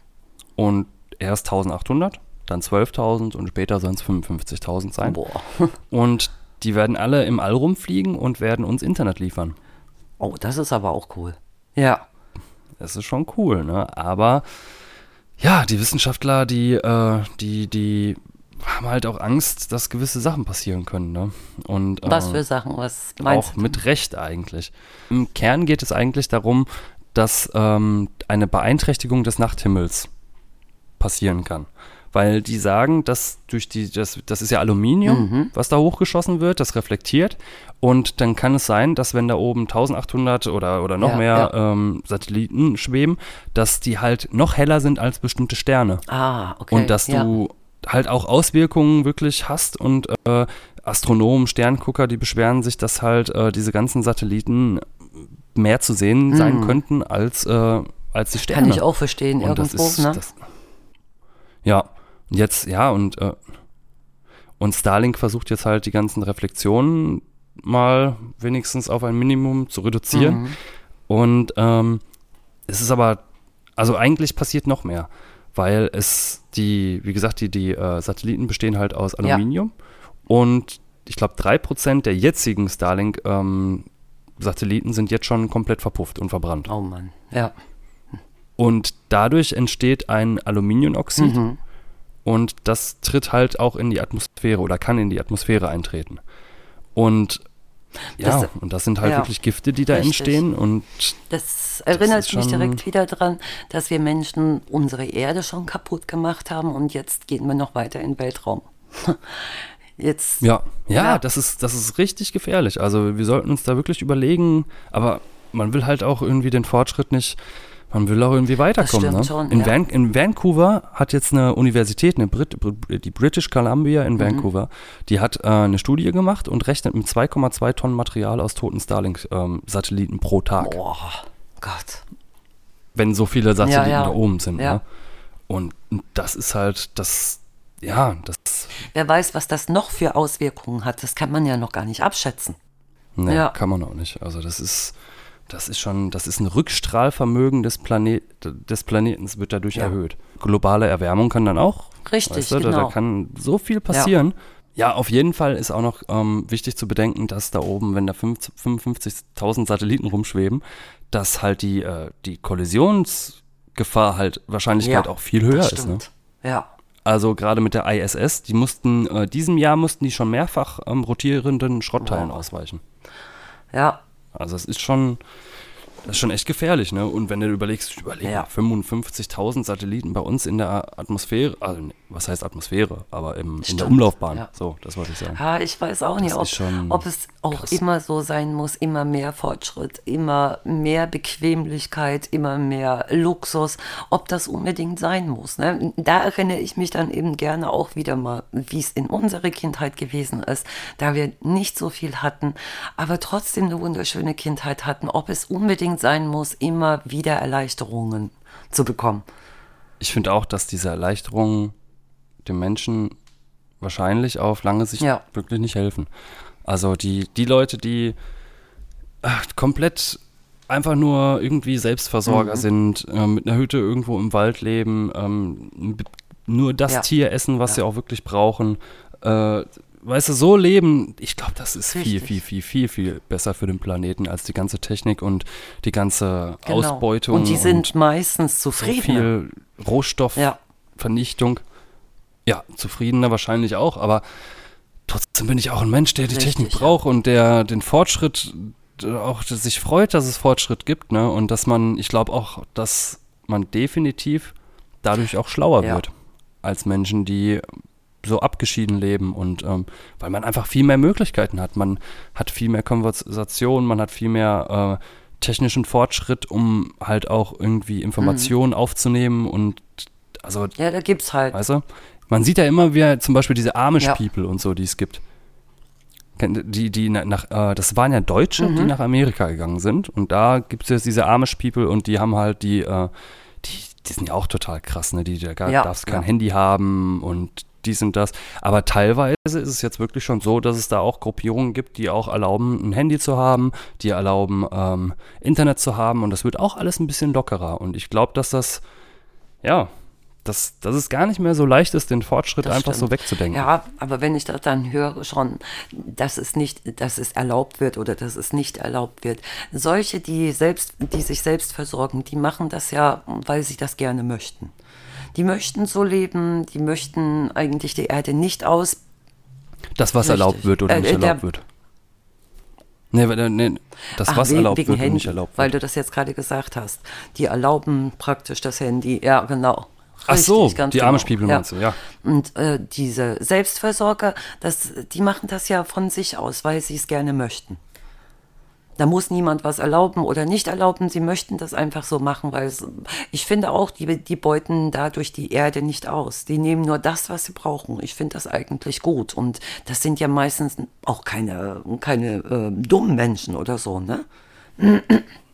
und erst 1800, dann 12.000 und später sollen es 55.000 sein. boah. Und die werden alle im All rumfliegen und werden uns Internet liefern. Oh, das ist aber auch cool. Ja, Das ist schon cool, ne? Aber ja, die Wissenschaftler, die, äh, die, die haben halt auch Angst, dass gewisse Sachen passieren können, ne? Und, was äh, für Sachen, was meinst auch du? mit Recht eigentlich. Im Kern geht es eigentlich darum, dass ähm, eine Beeinträchtigung des Nachthimmels passieren kann. Weil die sagen, dass durch die, das, das ist ja Aluminium, Mhm. was da hochgeschossen wird, das reflektiert. Und dann kann es sein, dass wenn da oben 1800 oder, oder noch Ja, mehr Ähm, Satelliten schweben, dass die halt noch heller sind als bestimmte Sterne. Ah, okay. Und dass ja. du halt auch Auswirkungen wirklich hast und äh, Astronomen, Sterngucker, die beschweren sich, dass halt äh, diese ganzen Satelliten mehr zu sehen sein könnten als, äh, als die Sterne. Mhm. Kann ich auch verstehen, und das irgendwo, ist, ne? das, ja, jetzt, ja, und, äh, und Starlink versucht jetzt halt die ganzen Reflexionen mal wenigstens auf ein Minimum zu reduzieren. Mhm. Und ähm, es ist aber, also eigentlich passiert noch mehr, weil es die, wie gesagt, die, die äh, Satelliten bestehen halt aus Aluminium und ich glaube, drei Prozent der jetzigen Starlink-Satelliten sind jetzt schon komplett verpufft und verbrannt. Oh Mann, ja. Und dadurch entsteht ein Aluminiumoxid Mhm. Und das tritt halt auch in die Atmosphäre oder kann in die Atmosphäre eintreten. Und Ja, Das- und das sind halt ja, wirklich Gifte, die da richtig. entstehen. Und Das erinnert ist mich direkt wieder dran, dass wir Menschen unsere Erde schon kaputt gemacht haben und jetzt gehen wir noch weiter in den Weltraum. Jetzt, ja, ja, Ja. Das, ist, das ist richtig gefährlich. Also wir sollten uns da wirklich überlegen, aber man will halt auch irgendwie den Fortschritt nicht, man will auch irgendwie weiterkommen. stimmt Ne? schon, in, ja. Van, in Vancouver hat jetzt eine Universität, eine Brit, die British Columbia Mhm. in Vancouver, die hat äh, eine Studie gemacht und rechnet mit 2,2 Tonnen Material aus toten Starlink-Satelliten pro Tag. boah, Gott. wenn so viele Satelliten Ja, ja. da oben sind. Ja. Ne? Und das ist halt das, ja, das, Wer weiß, was das noch für Auswirkungen hat, das kann man ja noch gar nicht abschätzen. ne, Ja. kann man auch nicht. Also das ist, das ist schon, das ist ein Rückstrahlvermögen des, Planet, des Planetens wird dadurch Ja. erhöht. Globale Erwärmung kann dann auch, Richtig, weißt du, da, da genau. kann so viel passieren. Ja. auf jeden Fall ist auch noch ähm, wichtig zu bedenken, dass da oben, wenn da fünf- 55.000 Satelliten rumschweben, dass halt die, äh, die Kollisionsgefahr halt Wahrscheinlichkeit auch viel höher ist. Ne? Ja, Also gerade mit der ISS, die mussten, äh, diesem Jahr mussten die schon mehrfach ähm, rotierenden Schrottteilen Wow. ausweichen. ja, Also es ist schon, das ist schon echt gefährlich, ne? Und wenn du überlegst, überleg Ja. mal, 55.000 Satelliten bei uns in der Atmosphäre, also ne, was heißt Atmosphäre, aber im, in der Umlaufbahn. ja. So, das wollte ich sagen. Ja, ich weiß auch nicht, ob, ob es auch krass. immer so sein muss, immer mehr Fortschritt, immer mehr Bequemlichkeit, immer mehr Luxus, ob das unbedingt sein muss. Ne? Da erinnere ich mich dann eben gerne auch wieder mal, wie es in unserer Kindheit gewesen ist, da wir nicht so viel hatten, aber trotzdem eine wunderschöne Kindheit hatten, ob es unbedingt sein muss, immer wieder Erleichterungen zu bekommen. Ich finde auch, dass diese Erleichterungen dem Menschen wahrscheinlich auf lange Sicht Ja. wirklich nicht helfen. Also die, die Leute, die ach, komplett einfach nur irgendwie Mhm. Selbstversorger sind, äh, mit einer Hütte irgendwo im Wald leben, ähm, nur das Ja. Tier essen, was Ja. sie auch wirklich brauchen. Äh, weißt du, so leben, ich glaube, das ist viel, Richtig. viel, viel, viel, viel besser für den Planeten als die ganze Technik und die ganze Genau. Ausbeutung. Und die sind meistens so zufrieden. viel Rohstoffvernichtung. Ja. Ja, zufriedener wahrscheinlich auch, aber trotzdem bin ich auch ein Mensch, der die Richtig, Technik ja. braucht und der den Fortschritt äh, auch sich freut, dass es Fortschritt gibt, ne? Und dass man, ich glaube auch, dass man definitiv dadurch auch schlauer Ja. wird als Menschen, die so abgeschieden leben und ähm, weil man einfach viel mehr Möglichkeiten hat. Man hat viel mehr Konversation, man hat viel mehr äh, technischen Fortschritt, um halt auch irgendwie Informationen aufzunehmen und also Ja, da gibt's halt. Weißt du? Man sieht ja immer wieder zum Beispiel diese Amish Ja. People und so, die es gibt. Die, die na- nach, äh, das waren ja Deutsche, Mhm. die nach Amerika gegangen sind. Und da gibt es jetzt diese Amish People und die haben halt die, äh, die, die sind ja auch total krass, ne? Die, da Ja, darfst kein ja. Handy haben und dies und das. Aber teilweise ist es jetzt wirklich schon so, dass es da auch Gruppierungen gibt, die auch erlauben, ein Handy zu haben, die erlauben, ähm, Internet zu haben. Und das wird auch alles ein bisschen lockerer. Und ich glaube, dass das, ja, dass, dass es gar nicht mehr so leicht ist, den Fortschritt Das einfach so stimmt. wegzudenken. Ja, aber wenn ich das dann höre schon, dass es nicht, dass es erlaubt wird oder dass es nicht erlaubt wird. Solche, die selbst, die sich selbst versorgen, die machen das ja, weil sie das gerne möchten. Die möchten so leben, die möchten eigentlich die Erde nicht aus. Das, was Richtig. erlaubt wird oder Äh, nicht äh, erlaubt wird. Nee, weil, äh, nee, das, Ach, was wegen- erlaubt wegen wird Handy, nicht erlaubt Weil wird. du das jetzt gerade gesagt hast. Die erlauben praktisch das Handy. Ja, genau. Ach so, Richtig, ganz die genau. arme Spiegel Ja. meinst du, ja. Und äh, diese Selbstversorger, das, die machen das ja von sich aus, weil sie es gerne möchten. Da muss niemand was erlauben oder nicht erlauben. Sie möchten das einfach so machen, weil es, ich finde auch, die, die beuten dadurch die Erde nicht aus. Die nehmen nur das, was sie brauchen. Ich finde das eigentlich gut. Und das sind ja meistens auch keine, keine äh, dummen Menschen oder so, ne?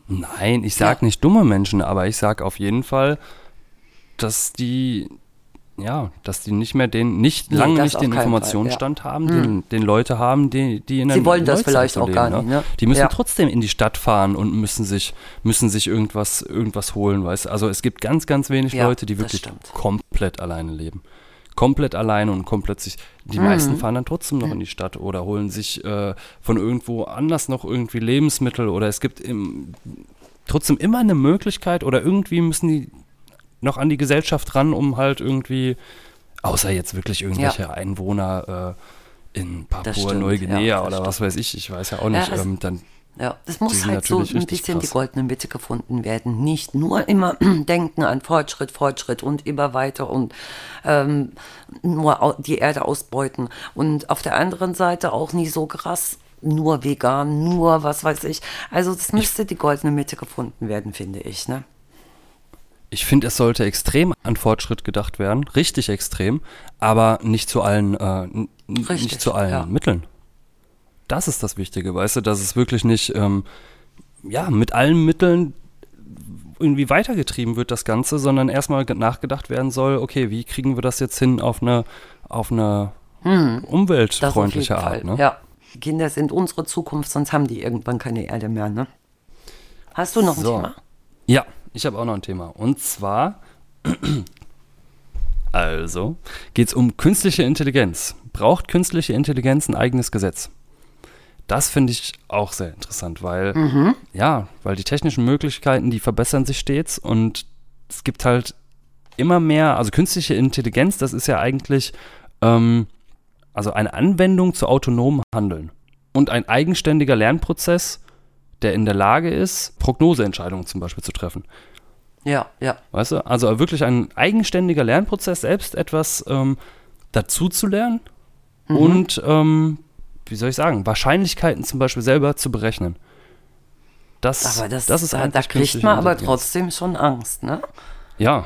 Nein, ich sag Ja. nicht dumme Menschen, aber ich sag auf jeden Fall, dass die, ja, dass die nicht mehr den, nicht Nee, lange das nicht den keinen Fall, Informationsstand haben, den, den Leute haben, die, die in Sie der wollen das vielleicht so auch leben, gar nicht, ne? Die müssen Ja. trotzdem in die Stadt fahren und müssen sich, müssen sich irgendwas, irgendwas holen, weißt? Also es gibt ganz, ganz wenig Ja, Leute, die wirklich komplett alleine leben. Komplett alleine und komplett sich. Mhm. Die meisten fahren dann trotzdem noch in die Stadt oder holen sich äh, von irgendwo anders noch irgendwie Lebensmittel oder es gibt im, trotzdem immer eine Möglichkeit oder irgendwie müssen die noch an die Gesellschaft ran, um halt irgendwie, außer jetzt wirklich irgendwelche Einwohner äh, in stimmt, Papua-Neuguinea ja, oder was weiß ich, ich weiß ja auch nicht, Ja, es- ähm, dann Ja, es Die muss halt so ein bisschen die krass. goldene Mitte gefunden werden. Nicht nur immer denken an Fortschritt, Fortschritt und immer weiter und ähm, nur die Erde ausbeuten. Und auf der anderen Seite auch nie so krass, nur vegan, nur was weiß ich. Also das müsste die goldene Mitte gefunden werden, finde ich. Ne? Ich finde, es sollte extrem an Fortschritt gedacht werden, richtig extrem, aber nicht zu allen, äh, Richtig, nicht zu allen ja. Mitteln. Das ist das Wichtige, weißt du, dass es wirklich nicht, ähm, ja, mit allen Mitteln irgendwie weitergetrieben wird, das Ganze, sondern erstmal ge- nachgedacht werden soll, okay, wie kriegen wir das jetzt hin auf eine, auf eine Hm. Umweltfreundliche Art, ne? Ja. Kinder sind unsere Zukunft, sonst haben die irgendwann keine Erde mehr. Ne? Hast du noch ein So. Thema? Ja, ich habe auch noch ein Thema. Und zwar, also, geht es um künstliche Intelligenz. Braucht künstliche Intelligenz ein eigenes Gesetz? Das finde ich auch sehr interessant, weil, ja, weil die technischen Möglichkeiten, die verbessern sich stets und es gibt halt immer mehr, also künstliche Intelligenz, das ist ja eigentlich, ähm, also eine Anwendung zu autonomem Handeln und ein eigenständiger Lernprozess, der in der Lage ist, Prognoseentscheidungen zum Beispiel zu treffen. Ja, ja. Weißt du? Also wirklich ein eigenständiger Lernprozess, selbst etwas ähm, dazu zu lernen Mhm. und, ähm, wie soll ich sagen, Wahrscheinlichkeiten zum Beispiel selber zu berechnen. Das, Aber das, das ist da, da kriegt man aber trotzdem schon Angst, ne? Ja.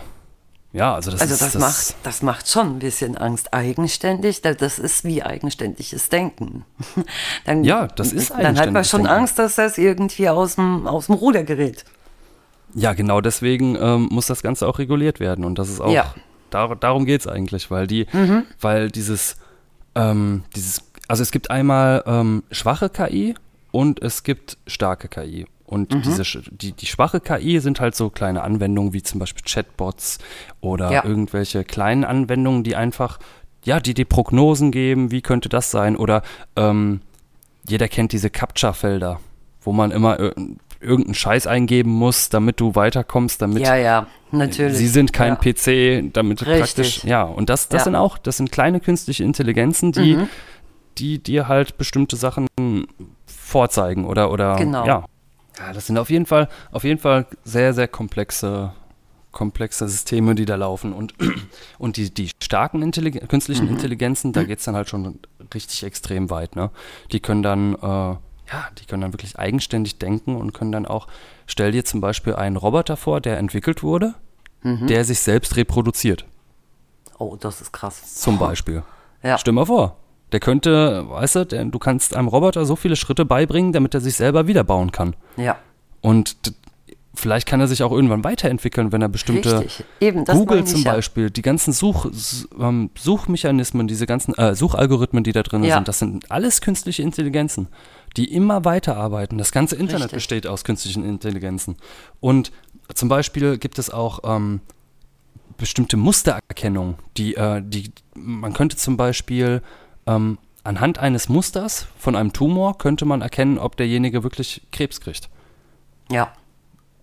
Ja, also das Also ist das, macht, das macht schon ein bisschen Angst. Eigenständig, da- das ist wie eigenständiges Denken. Dann, Ja, das ist Dann hat man schon Denken. Angst, dass das irgendwie aus dem, aus dem Ruder gerät. Ja, genau deswegen ähm, muss das Ganze auch reguliert werden. Und das ist auch, Ja. Mhm. dar darum geht es eigentlich, weil die, weil dieses, ähm, dieses, also es gibt einmal ähm, schwache KI und es gibt starke KI. Und Mhm. diese, die, die schwache KI sind halt so kleine Anwendungen wie zum Beispiel Chatbots oder Ja. irgendwelche kleinen Anwendungen, die einfach, ja, die die Prognosen geben, wie könnte das sein? Oder ähm, jeder kennt diese Captcha-Felder, wo man immer ir irgendeinen Scheiß eingeben muss, damit du weiterkommst, damit Ja, ja, natürlich. sie sind kein ja. PC, damit du Richtig. praktisch, ja, und das, das Ja. sind auch, das sind kleine künstliche Intelligenzen, die, Mhm. die dir halt bestimmte Sachen vorzeigen oder, oder, Genau. ja. Ja, das sind auf jeden Fall, auf jeden Fall sehr, sehr komplexe, komplexe Systeme, die da laufen und, und die, die starken Intelligen künstlichen Mhm. Intelligenzen, da geht es dann halt schon richtig extrem weit, ne? Die können dann, äh, ja, die können dann wirklich eigenständig denken und können dann auch, stell dir zum Beispiel einen Roboter vor, der entwickelt wurde, Mhm. der sich selbst reproduziert, Oh, das ist krass. zum Beispiel. Ja. Stell mal vor, der könnte, weißt du, der, du kannst einem Roboter so viele Schritte beibringen, damit er sich selber wiederbauen kann. Ja, Und vielleicht kann er sich auch irgendwann weiterentwickeln, wenn er bestimmte richtig. Eben, Google zum ja. Beispiel, die ganzen Such, ähm, Suchmechanismen, diese ganzen äh, Suchalgorithmen, die da drin Ja. sind, das sind alles künstliche Intelligenzen, die immer weiterarbeiten. Das ganze Internet Richtig. besteht aus künstlichen Intelligenzen. Und zum Beispiel gibt es auch ähm, bestimmte Mustererkennung, die, äh, die man könnte zum Beispiel ähm, anhand eines Musters von einem Tumor könnte man erkennen, ob derjenige wirklich Krebs kriegt. Ja,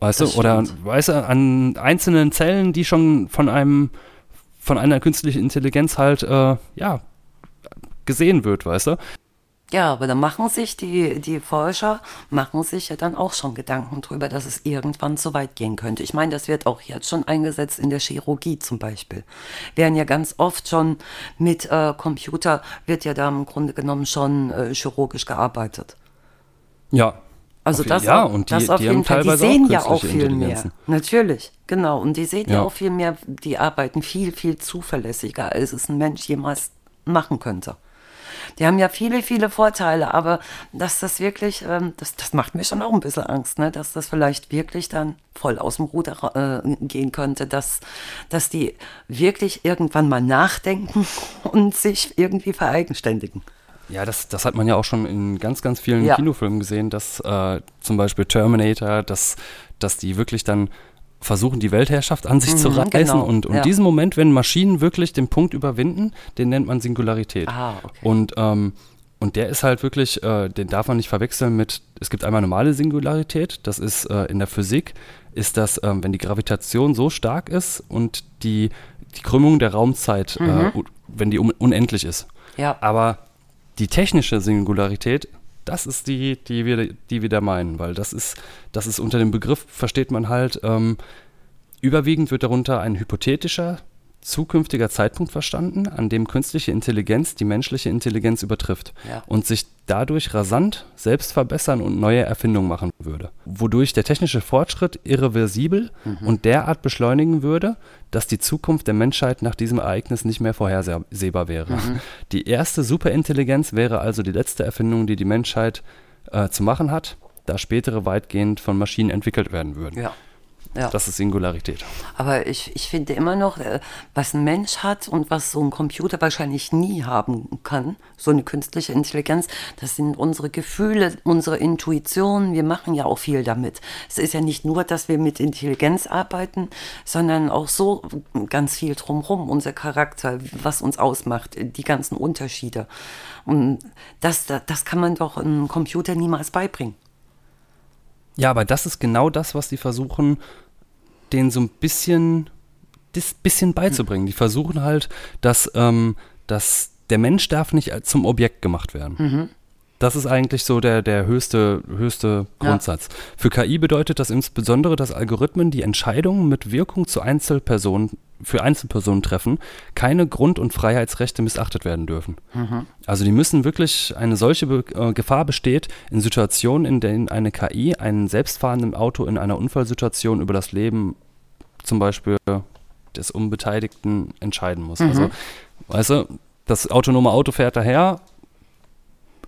Weißt du, Das oder stimmt. weißt du, an einzelnen Zellen, die schon von einem, von einer künstlichen Intelligenz halt, äh, ja, gesehen wird, weißt du? Ja, aber da machen sich die, die Forscher, machen sich ja dann auch schon Gedanken drüber, dass es irgendwann zu weit gehen könnte. Ich meine, das wird auch jetzt schon eingesetzt in der Chirurgie zum Beispiel. Werden ja ganz oft schon mit äh, Computer, wird ja da im Grunde genommen schon äh, chirurgisch gearbeitet. Ja. Also das, ja, und die, das auf die jeden Fall, die sehen auch ja auch viel mehr. Natürlich, genau. Und die sehen ja. Ja. auch viel mehr, die arbeiten viel, viel zuverlässiger, als es ein Mensch jemals machen könnte. Die haben ja viele, viele Vorteile, aber dass das wirklich, ähm, das, das macht mir schon auch ein bisschen Angst, ne? dass das vielleicht wirklich dann voll aus dem Ruder äh, gehen könnte, dass, dass die wirklich irgendwann mal nachdenken und sich irgendwie vereigenständigen. Ja, das, das hat man ja auch schon in ganz, ganz vielen Ja. Kinofilmen gesehen, dass äh, zum Beispiel Terminator, dass, dass die wirklich dann versuchen, die Weltherrschaft an sich zu Mhm, reißen. genau, Und, und ja. diesen Moment, wenn Maschinen wirklich den Punkt überwinden, den nennt man Singularität. Ah, okay. Und, ähm, und der ist halt wirklich, äh, den darf man nicht verwechseln mit, es gibt einmal normale Singularität, das ist äh, in der Physik, ist das, ähm, wenn die Gravitation so stark ist und die, die Krümmung der Raumzeit, Mhm. äh, wenn die un unendlich ist. Ja. Aber die technische Singularität, das ist die, die wir, die wir da meinen, weil das ist, das ist unter dem Begriff, versteht man halt, ähm, überwiegend wird darunter ein hypothetischer zukünftiger Zeitpunkt verstanden, an dem künstliche Intelligenz die menschliche Intelligenz übertrifft Ja. und sich dadurch rasant selbst verbessern und neue Erfindungen machen würde. Wodurch der technische Fortschritt irreversibel und derart beschleunigen würde, dass die Zukunft der Menschheit nach diesem Ereignis nicht mehr vorhersehbar wäre. Die erste Superintelligenz wäre also die letzte Erfindung, die die Menschheit äh, zu machen hat, da spätere weitgehend von Maschinen entwickelt werden würden. Ja. Ja. Das ist Singularität. Aber ich, ich finde immer noch, äh, was ein Mensch hat und was so ein Computer wahrscheinlich nie haben kann, so eine künstliche Intelligenz, das sind unsere Gefühle, unsere Intuition. Wir machen ja auch viel damit. Es ist ja nicht nur, dass wir mit Intelligenz arbeiten, sondern auch so ganz viel drumherum, unser Charakter, was uns ausmacht, die ganzen Unterschiede. Und das, das kann man doch einem Computer niemals beibringen. Ja, aber das ist genau das, was die versuchen, denen so ein bisschen, das bisschen beizubringen. Die versuchen halt, dass, ähm, dass der Mensch darf nicht als- zum Objekt gemacht werden. Das ist eigentlich so der, der höchste, höchste Ja. Grundsatz. Für KI bedeutet das insbesondere, dass Algorithmen die Entscheidungen mit Wirkung zu Einzelpersonen, für Einzelpersonen treffen, keine Grund- und Freiheitsrechte missachtet werden dürfen. Also die müssen wirklich, eine solche Be äh, Gefahr besteht in Situationen, in denen eine KI einen selbstfahrenden Auto in einer Unfallsituation über das Leben zum Beispiel des Unbeteiligten entscheiden muss. Also, weißt du, das autonome Auto fährt daher,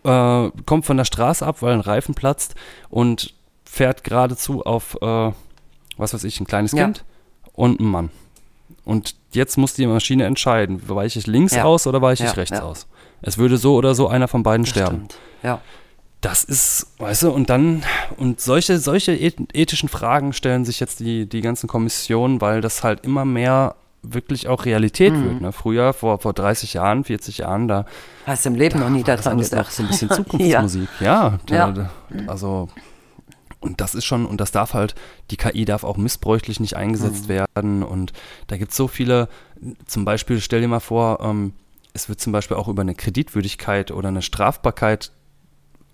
äh, kommt von der Straße ab, weil ein Reifen platzt und fährt geradezu auf, äh, was weiß ich, ein kleines Ja. Kind und einen Mann. Und jetzt muss die Maschine entscheiden, weiche ich links Ja. aus oder weiche ich Ja, rechts aus. Es würde so oder so einer von beiden Das sterben. stimmt. Ja. Das ist, weißt du, und dann, und solche, solche eth- ethischen Fragen stellen sich jetzt die, die ganzen Kommissionen, weil das halt immer mehr wirklich auch Realität Mhm. wird. Ne? Früher, vor, vor 30 Jahren, 40 Jahren, da Hast du im Leben noch nie das daran gedacht. so ein bisschen Zukunftsmusik. ja, da, Ja. Da, also und das ist schon, und das darf halt, die KI darf auch missbräuchlich nicht Mhm. eingesetzt werden. Und da gibt es so viele, zum Beispiel, stell dir mal vor, ähm, es wird zum Beispiel auch über eine Kreditwürdigkeit oder eine Strafbarkeit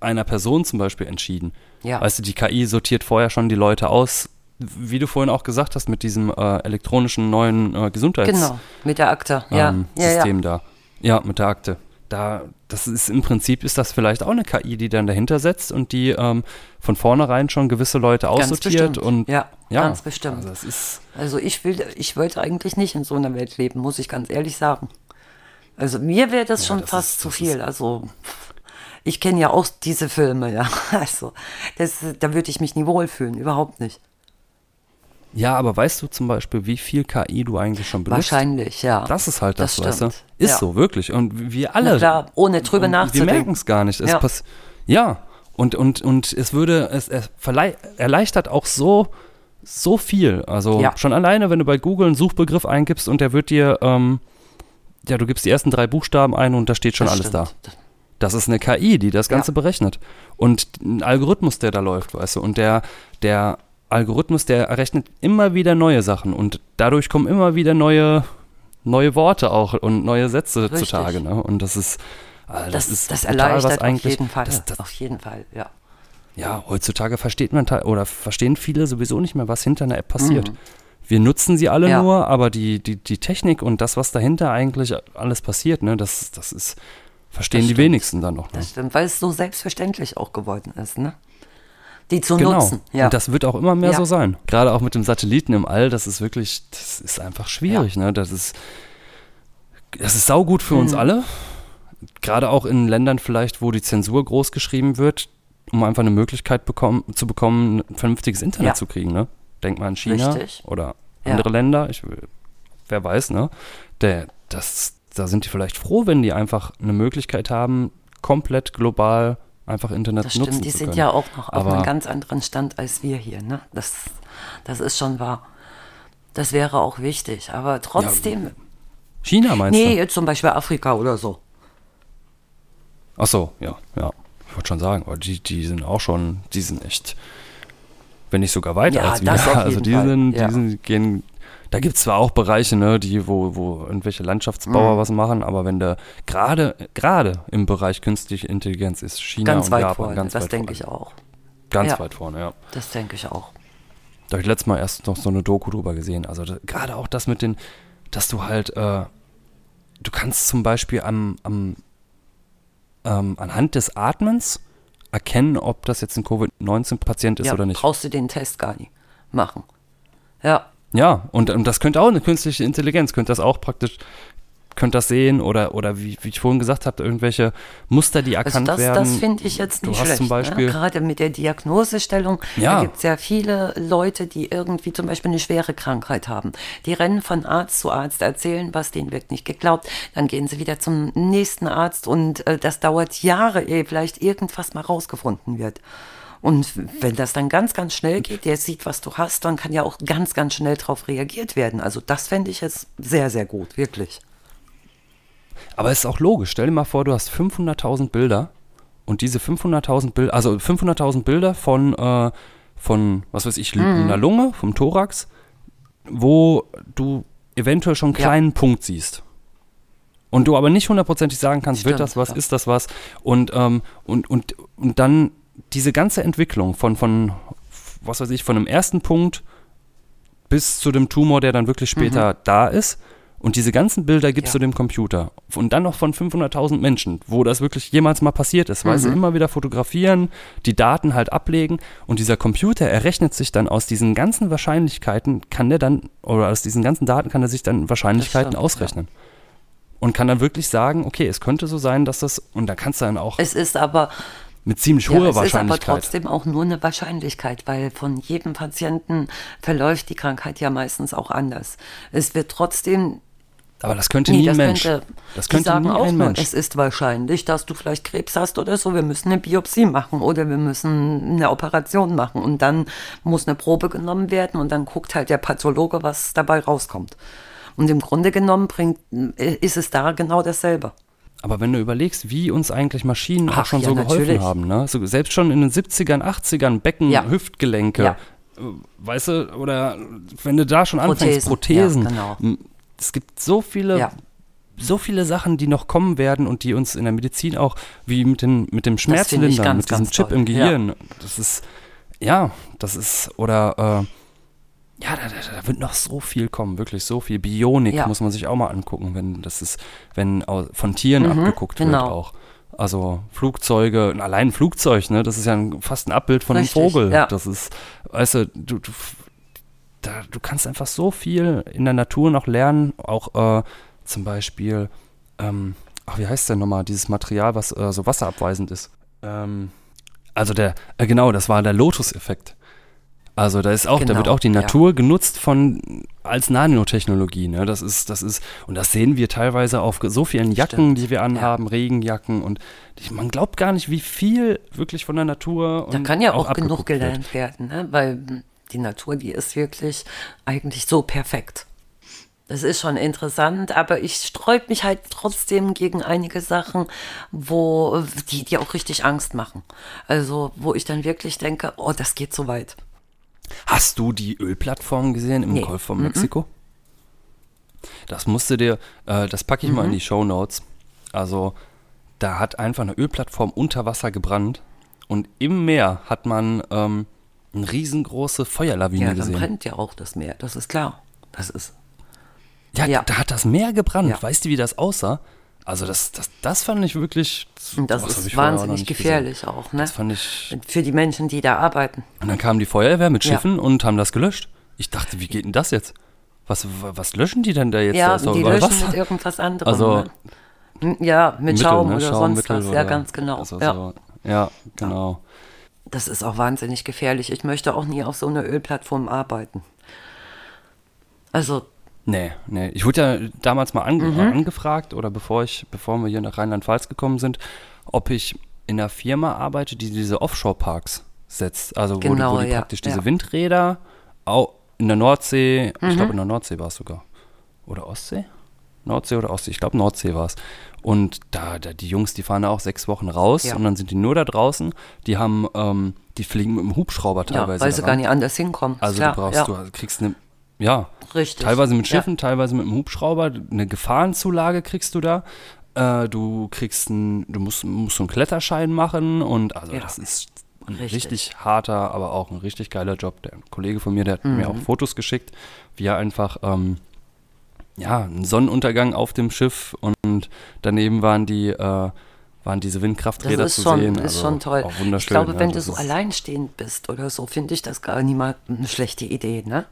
einer Person zum Beispiel entschieden. Ja. Weißt du, die KI sortiert vorher schon die Leute aus, wie du vorhin auch gesagt hast, mit diesem äh, elektronischen neuen äh, Gesundheits Genau, mit der Akte. Ja, ähm, ja, System ja. da. Ja, mit der Akte. Da, das ist im Prinzip ist das vielleicht auch eine KI, die dann dahinter setzt und die ähm, von vornherein schon gewisse Leute aussortiert und ja, ja, ganz bestimmt. Also Also ich will, ich wollte eigentlich nicht in so einer Welt leben, muss ich ganz ehrlich sagen. Also mir wäre das schon das fast ist- zu viel. Also ich kenne ja auch diese Filme, ja. Also das, da würde ich mich nie wohlfühlen, überhaupt nicht. Ja, aber weißt du zum Beispiel, wie viel KI du eigentlich schon benutzt? Wahrscheinlich, ja. Das ist halt das, Das weißt du? Ist Ja. so, wirklich. Und wir alle. Na klar, ohne drüber und Wir nachzudenken. merken es gar nicht. Es Ja. pass ja, und, und, und es würde, es, es erleichtert auch so, so viel. Also Ja. schon alleine, wenn du bei Google einen Suchbegriff eingibst und der wird dir, ähm, ja, du gibst die ersten drei Buchstaben ein und da steht schon Das alles da. stimmt. Das ist eine KI, die das Ganze berechnet. Und ein Algorithmus, der da läuft, weißt du, und der, der Algorithmus, der errechnet immer wieder neue Sachen und dadurch kommen immer wieder neue, neue Worte auch und neue Sätze Richtig. zutage. Ne? Und das ist, ah, das, Das, ist das erleichtert was eigentlich, auf jeden Fall. Das, das, auf jeden Fall, ja. ja, heutzutage versteht man oder verstehen viele sowieso nicht mehr, was hinter einer App passiert. Mhm. Wir nutzen sie alle Ja. nur, aber die, die, die Technik und das, was dahinter eigentlich alles passiert, ne, das, das ist, verstehen Das die wenigsten dann noch. Ne? Das stimmt, weil es so selbstverständlich auch geworden ist, ne? Die zu Genau. nutzen. Ja. Und das wird auch immer mehr Ja. so sein. Gerade auch mit dem Satelliten im All, das ist wirklich, das ist einfach schwierig. Ne? Das ist, das ist saugut für Mhm. uns alle. Gerade auch in Ländern vielleicht, wo die Zensur groß geschrieben wird, um einfach eine Möglichkeit bekommen, zu bekommen, ein vernünftiges Internet Ja. zu kriegen. Ne? Denk mal an China Richtig. oder Ja. andere Länder. Ich, wer weiß, ne? Der, das, da sind die vielleicht froh, wenn die einfach eine Möglichkeit haben, komplett global einfach Internet Das nutzen stimmt, die zu sind können. ja auch noch auf Aber- einem ganz anderen Stand als wir hier, ne? Das, das ist schon wahr. Das wäre auch wichtig, aber trotzdem, China meinst nee, du? jetzt zum Beispiel Afrika oder so. Ach so, ja, ja. Ich wollte schon sagen, aber die, die sind auch schon, die sind echt, wenn nicht sogar weiter Ja, als wir. auf also die Fall, sind, ja. die sind, gehen, Da gibt es zwar auch Bereiche, ne, die, wo, wo irgendwelche Landschaftsbauer Mhm. was machen, aber wenn du gerade, gerade im Bereich künstliche Intelligenz ist China Ganz und weit Japan vorne, ganz das weit denke vorne. ich auch. Ganz Ja. weit vorne, ja. Das denke ich auch. Da habe ich letztes Mal erst noch so eine Doku drüber gesehen. Also gerade auch das mit den, dass du halt, äh, du kannst zum Beispiel am, am ähm, anhand des Atmens erkennen, ob das jetzt ein Covid-19-Patient ist ja, oder nicht. brauchst du den Test gar nicht machen. Ja, Ja, und, und das könnte auch eine künstliche Intelligenz, könnte das auch praktisch, könnte das sehen oder, oder wie, wie ich vorhin gesagt habe, irgendwelche Muster, die also erkannt das, werden. das finde ich jetzt Du nicht hast schlecht. zum Beispiel- ne? Gerade mit der Diagnosestellung, Ja. da gibt es ja viele Leute, die irgendwie zum Beispiel eine schwere Krankheit haben. Die rennen von Arzt zu Arzt, erzählen was, denen wird nicht geglaubt. Dann gehen sie wieder zum nächsten Arzt und äh, das dauert Jahre, ehe vielleicht irgendwas mal rausgefunden wird. Und wenn das dann ganz, ganz schnell geht, der sieht, was du hast, dann kann ja auch ganz, ganz schnell darauf reagiert werden. Also das fände ich jetzt sehr, sehr gut, wirklich. Aber es ist auch logisch. Stell dir mal vor, du hast 500.000 Bilder und diese 500.000 Bilder, also 500.000 Bilder von, äh, von, was weiß ich, einer Lunge, vom Thorax, wo du eventuell schon einen Ja. kleinen Punkt siehst. Und du aber nicht hundertprozentig sagen kannst, wird Stimmt, das was, ja. ist das was? Und, ähm, und, und, und dann diese ganze Entwicklung von, von, was weiß ich, von einem ersten Punkt bis zu dem Tumor, der dann wirklich später da ist. Und diese ganzen Bilder gibst Ja. du dem Computer. Und dann noch von 500.000 Menschen, wo das wirklich jemals mal passiert ist, weil sie immer wieder fotografieren, die Daten halt ablegen. Und dieser Computer errechnet sich dann aus diesen ganzen Wahrscheinlichkeiten, kann der dann, oder aus diesen ganzen Daten kann er sich dann Wahrscheinlichkeiten stimmt, ausrechnen. Und kann dann wirklich sagen, okay, es könnte so sein, dass das, und da kannst du dann auch Es ist aber mit ziemlich Ja, hoher es ist aber Wahrscheinlichkeit. trotzdem auch nur eine Wahrscheinlichkeit, weil von jedem Patienten verläuft die Krankheit ja meistens auch anders. Es wird trotzdem, aber das könnte nee, nie ein das Mensch. könnte, das könnte sagen nie auch ein nur, Mensch. es ist wahrscheinlich, dass du vielleicht Krebs hast oder so, wir müssen eine Biopsie machen oder wir müssen eine Operation machen und dann muss eine Probe genommen werden und dann guckt halt der Pathologe, was dabei rauskommt. Und im Grunde genommen bringt, ist es da genau dasselbe. Aber wenn du überlegst, wie uns eigentlich Maschinen auch Ach, schon ja, so geholfen natürlich. haben, ne? So, selbst schon in den 70ern, 80ern, Becken, Ja. Hüftgelenke, Ja. weißt du, oder wenn du da schon anfängst, Prothesen, genau. Es gibt so viele, so viele Sachen, die noch kommen werden und die uns in der Medizin auch, wie mit, den, mit dem Schmerzlindern, ganz, mit diesem Chip toll. im Gehirn. Das ist, ja, das ist, oder, äh, ja, da, da, da wird noch so viel kommen, wirklich so viel. Bionik Ja. muss man sich auch mal angucken, wenn das ist, wenn von Tieren abgeguckt wird genau. auch. Also Flugzeuge, allein ein Flugzeug, ne, das ist ja ein, fast ein Abbild von Richtig, einem Vogel. ja. Das ist, weißt du, du, du, da, du kannst einfach so viel in der Natur noch lernen, auch äh, zum Beispiel, ähm, ach, wie heißt denn nochmal, dieses Material, was äh, so wasserabweisend ist. Ähm, also der, äh, genau, das war der Lotus-Effekt. Also da ist auch, da Genau, wird auch die ja. Natur genutzt von als Nanotechnologie, ne? Das ist, das ist, und das sehen wir teilweise auf so vielen Jacken, Stimmt, die wir anhaben, Regenjacken und man glaubt gar nicht, wie viel wirklich von der Natur und Da kann ja auch, genug abgeguckt wird. gelernt werden, ne? weil die Natur, die ist wirklich eigentlich so perfekt. Das ist schon interessant, aber ich sträub mich halt trotzdem gegen einige Sachen, wo die, die auch richtig Angst machen. Also, wo ich dann wirklich denke, oh, das geht so weit. Hast du die Ölplattform gesehen im Nee. Golf von Mexiko? Das musste dir, äh, das packe ich mal in die Show Notes. Also, da hat einfach eine Ölplattform unter Wasser gebrannt und im Meer hat man ähm, eine riesengroße Feuerlawine Ja, dann gesehen. brennt ja auch das Meer, das ist klar. Das ist. Ja, Ja. da hat das Meer gebrannt. Ja. Weißt du, wie das aussah? Also, das, das, das fand ich wirklich. Das hab ist auch wahnsinnig gefährlich auch, ne? Gesehen. Das fand ich. Für die Menschen, die da arbeiten. Und dann kam die Feuerwehr mit Ja. Schiffen und haben das gelöscht. Ich dachte, wie geht denn das jetzt? Was, was löschen die denn da jetzt? Da Ja, doch die löschen Wasser. mit irgendwas anderem. Also, ne? M- Ja, mit Mittel, Schaum ne? oder sonst Schaummittel was. Ja, oder- ganz genau. Also ja. So, ja, genau. Das ist auch wahnsinnig gefährlich. Ich möchte auch nie auf so einer Ölplattform arbeiten. Also, Nee, nee. Ich wurde ja damals mal ange Mhm. angefragt, oder bevor ich, bevor wir hier nach Rheinland-Pfalz gekommen sind, ob ich in einer Firma arbeite, die diese Offshore-Parks setzt. Also wo, Genau, die, wo die ja, praktisch diese ja. Mhm. Windräder in der Nordsee, ich glaube in der Nordsee war es sogar. Oder Ostsee? Nordsee oder Ostsee? Ich glaube Nordsee war es. Und da, da, die Jungs, die fahren da auch sechs Wochen raus Ja. und dann sind die nur da draußen. Die haben, ähm, die fliegen mit dem Hubschrauber ja, teilweise. weil sie da gar nicht anders hinkommen. Also klar, du brauchst, ja. du kriegst eine ja, Richtig. teilweise mit Ja. Schiffen, teilweise mit einem Hubschrauber. Eine Gefahrenzulage kriegst du da. Äh, du kriegst ein, du musst, musst so einen Kletterschein machen und also Ja. das ist ein Richtig. richtig. harter, aber auch ein richtig geiler Job. Der Kollege von mir, der hat mir Mhm. auch Fotos geschickt, wie er einfach ähm, ja, ein Sonnenuntergang auf dem Schiff und daneben waren die äh, waren diese Das Windkrafträder ist zu schon, sehen. ist also schon toll. Auch wunderschön. ich glaube, ja, wenn du das so ist- alleinstehend bist oder so, finde ich das gar nicht mal eine schlechte Idee, ne?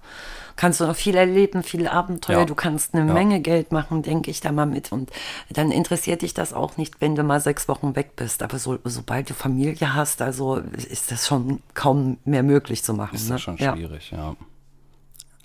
Kannst du noch viel erleben, viele Abenteuer, Ja. du kannst eine Ja. Menge Geld machen, denke ich da mal mit. Und dann interessiert dich das auch nicht, wenn du mal sechs Wochen weg bist. Aber so, sobald du Familie hast, also ist das schon kaum mehr möglich zu machen. ist ne? das schon schwierig, ja.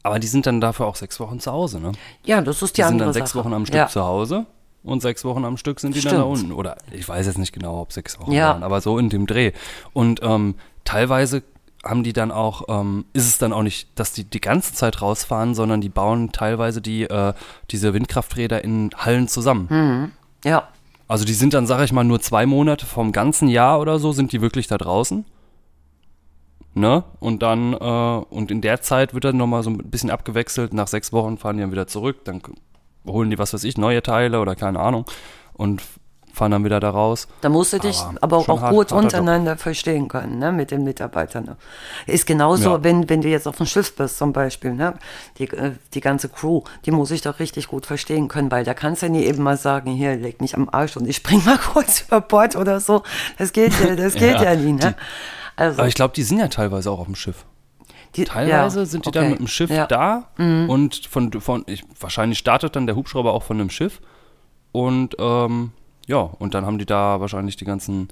Aber die sind dann dafür auch sechs Wochen zu Hause, ne? ja, das ist die, Die sind andere dann sechs Sache. Wochen am Stück zu Hause und sechs Wochen am Stück sind die dann da Stimmt. unten. Oder ich weiß jetzt nicht genau, ob sechs Wochen Ja. waren, aber so in dem Dreh. Und ähm, teilweise haben die dann auch, ähm, ist es dann auch nicht, dass die die ganze Zeit rausfahren, sondern die bauen teilweise die, äh, diese Windkrafträder in Hallen zusammen. Hm. Ja, Also die sind dann, sag ich mal, nur zwei Monate vom ganzen Jahr oder so, sind die wirklich da draußen. Ne? Und dann, äh, und in der Zeit wird dann nochmal so ein bisschen abgewechselt. Nach sechs Wochen fahren die dann wieder zurück, dann holen die, was weiß ich, neue Teile oder keine Ahnung und fahren dann wieder da raus. Da musst du dich Aber aber, auch hart- gut untereinander verstehen können, ne, mit den Mitarbeitern. Ne. Ist genauso, Ja. wenn, wenn du jetzt auf dem Schiff bist zum Beispiel, ne, die, äh, die ganze Crew, die muss ich doch richtig gut verstehen können, weil da kannst du ja nie eben mal sagen, hier, leg mich am Arsch und ich spring mal kurz über Bord oder so. Das geht ja, das geht Ja, ja, nie, ne. Also, Aber ich glaube, die sind ja teilweise auch auf dem Schiff. Die, Teilweise ja, sind die okay. dann mit dem Schiff ja. Mhm. da und von, von ich, wahrscheinlich startet dann der Hubschrauber auch von dem Schiff und ähm, ja, und dann haben die da wahrscheinlich die ganzen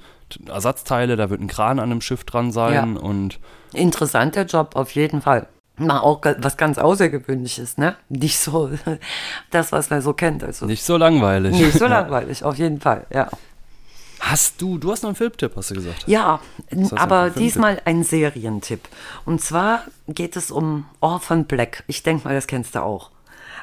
Ersatzteile, da wird ein Kran an dem Schiff dran sein Ja. und Interessanter Job, auf jeden Fall. Mal auch was ganz Außergewöhnliches, ne? Nicht so das, was man so kennt. Also nicht so langweilig. nicht so langweilig, auf jeden Fall, ja. Hast du, du hast noch einen Filmtipp, hast du gesagt. Ja, aber diesmal ein Serientipp. Und zwar geht es um Orphan Black. Ich denke mal, das kennst du auch.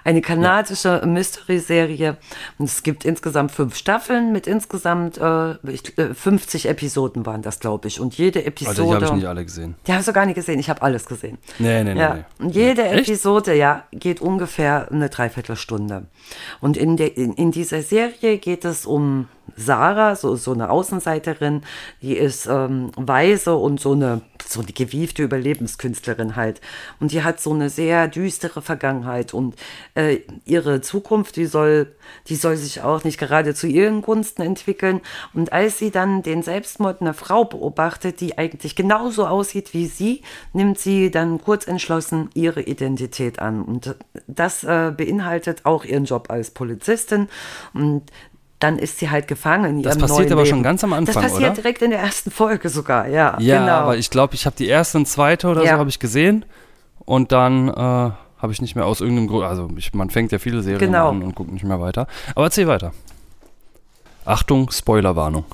Eine kanadische Mystery-Serie. Und es gibt insgesamt fünf Staffeln mit insgesamt äh, ich, äh, 50 Episoden waren das, glaube ich. Und jede Episode. Also die habe ich nicht alle gesehen. Die hast du gar nicht gesehen. Ich habe alles gesehen. Nee, nee, nee, Ja. nee. Und jede Echt? Episode, ja, geht ungefähr eine Dreiviertelstunde. Und in, der, in, in dieser Serie geht es um Sarah, so, so eine Außenseiterin, die ist ähm, weise und so eine, so eine gewiefte Überlebenskünstlerin halt. Und die hat so eine sehr düstere Vergangenheit und äh, ihre Zukunft, die soll, die soll sich auch nicht gerade zu ihren Gunsten entwickeln. Und als sie dann den Selbstmord einer Frau beobachtet, die eigentlich genauso aussieht wie sie, nimmt sie dann kurz entschlossen ihre Identität an. Und das äh, beinhaltet auch ihren Job als Polizistin. Und dann ist sie halt gefangen in Das passiert aber Leben. schon ganz am Anfang, Das passiert oder? direkt in der ersten Folge sogar, ja. Ja, genau. aber ich glaube, ich habe die erste und zweite oder Ja. so habe ich gesehen und dann äh, habe ich nicht mehr aus irgendeinem Grund, also ich, man fängt ja viele Serien Genau. an und guckt nicht mehr weiter. Aber erzähl weiter. Achtung, Spoilerwarnung.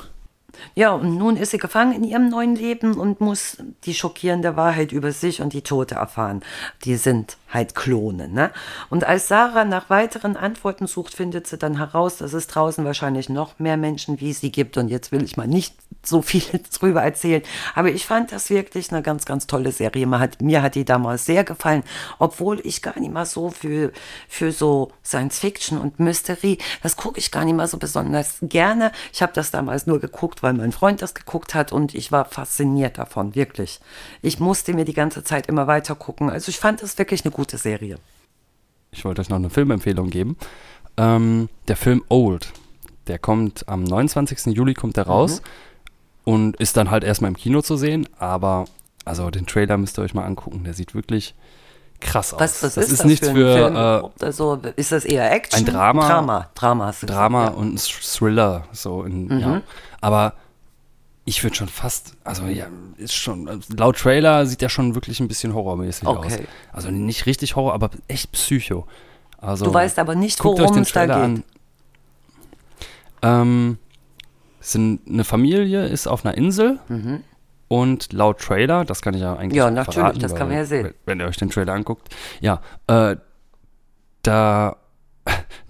Ja, und nun ist sie gefangen in ihrem neuen Leben und muss die schockierende Wahrheit über sich und die Tote erfahren. Die sind halt Klone, ne? Und als Sarah nach weiteren Antworten sucht, findet sie dann heraus, dass es draußen wahrscheinlich noch mehr Menschen wie sie gibt. Und jetzt will ich mal nicht so viel drüber erzählen. Aber ich fand das wirklich eine ganz, ganz tolle Serie. Hat, mir hat die damals sehr gefallen, obwohl ich gar nicht mal so für, für so Science Fiction und Mystery, das gucke ich gar nicht mal so besonders gerne. Ich habe das damals nur geguckt, weil mein Freund das geguckt hat und ich war fasziniert davon, wirklich. Ich musste mir die ganze Zeit immer weiter gucken. Also ich fand das wirklich eine gute Serie. Ich wollte euch noch eine Filmempfehlung geben. Ähm, der Film Old, der kommt am 29. Juli kommt der raus Mhm. und ist dann halt erstmal im Kino zu sehen, aber also den Trailer müsst ihr euch mal angucken, der sieht wirklich krass aus. Was, was das ist, ist das nichts für für, äh, also, ist das eher Action? ein Drama. Drama, Drama. hast du Drama gesagt, und ein Thriller, so in, Mhm. ja. Aber ich würde schon fast, also ja, ist schon, laut Trailer sieht der schon wirklich ein bisschen horrormäßig aus. Okay. Also nicht richtig Horror, aber echt Psycho. Also, Du weißt aber nicht, worum es da geht. an. Ähm, es sind eine Familie ist auf einer Insel und laut Trailer, das kann ich ja eigentlich Mhm. Ja, natürlich, verraten, das kann man ja sehen. Wenn, wenn ihr euch den Trailer anguckt. Ja, äh, da,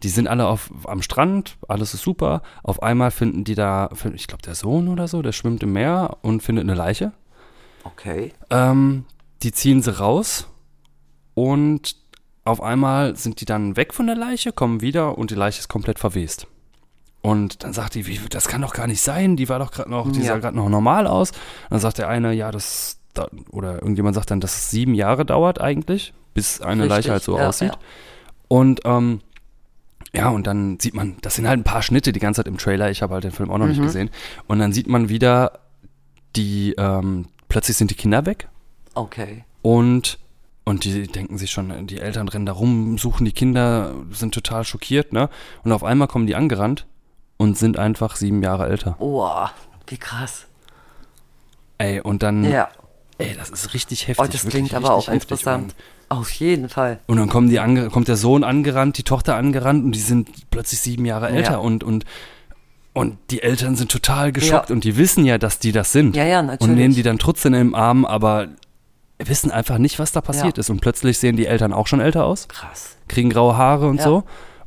die sind alle auf, am Strand, alles ist super. Auf einmal finden die da, ich glaube der Sohn oder so, der schwimmt im Meer und findet eine Leiche. Okay. Ähm, die ziehen sie raus und auf einmal sind die dann weg von der Leiche, kommen wieder und die Leiche ist komplett verwest. Und dann sagt die, wie, das kann doch gar nicht sein, die war doch gerade noch, die Ja. sah gerade noch normal aus. Und dann sagt der eine, ja, das, da, oder irgendjemand sagt dann, dass es sieben Jahre dauert eigentlich, bis eine Richtig, Leiche halt so ja, aussieht. ja. Und ähm, ja, und dann sieht man, das sind halt ein paar Schnitte die ganze Zeit im Trailer, ich habe halt den Film auch noch Mhm. nicht gesehen. Und dann sieht man wieder die, ähm, plötzlich sind die Kinder weg Okay. und, und die denken sich schon, die Eltern rennen da rum, suchen die Kinder, sind total schockiert, ne? Und auf einmal kommen die angerannt und sind einfach sieben Jahre älter. Oh, wie krass. Ey, und dann, Ja. ey, das ist richtig heftig. Oh, das klingt aber auch interessant. Auf jeden Fall. Und dann kommen die ange kommt der Sohn angerannt, die Tochter angerannt und die sind plötzlich sieben Jahre älter Ja. und, und, und die Eltern sind total geschockt Ja. und die wissen ja, dass die das sind. Ja, ja, Und natürlich. nehmen die dann trotzdem im Arm, aber wissen einfach nicht, was da passiert Ja. ist. Und plötzlich sehen die Eltern auch schon älter aus, Krass. kriegen graue Haare und so.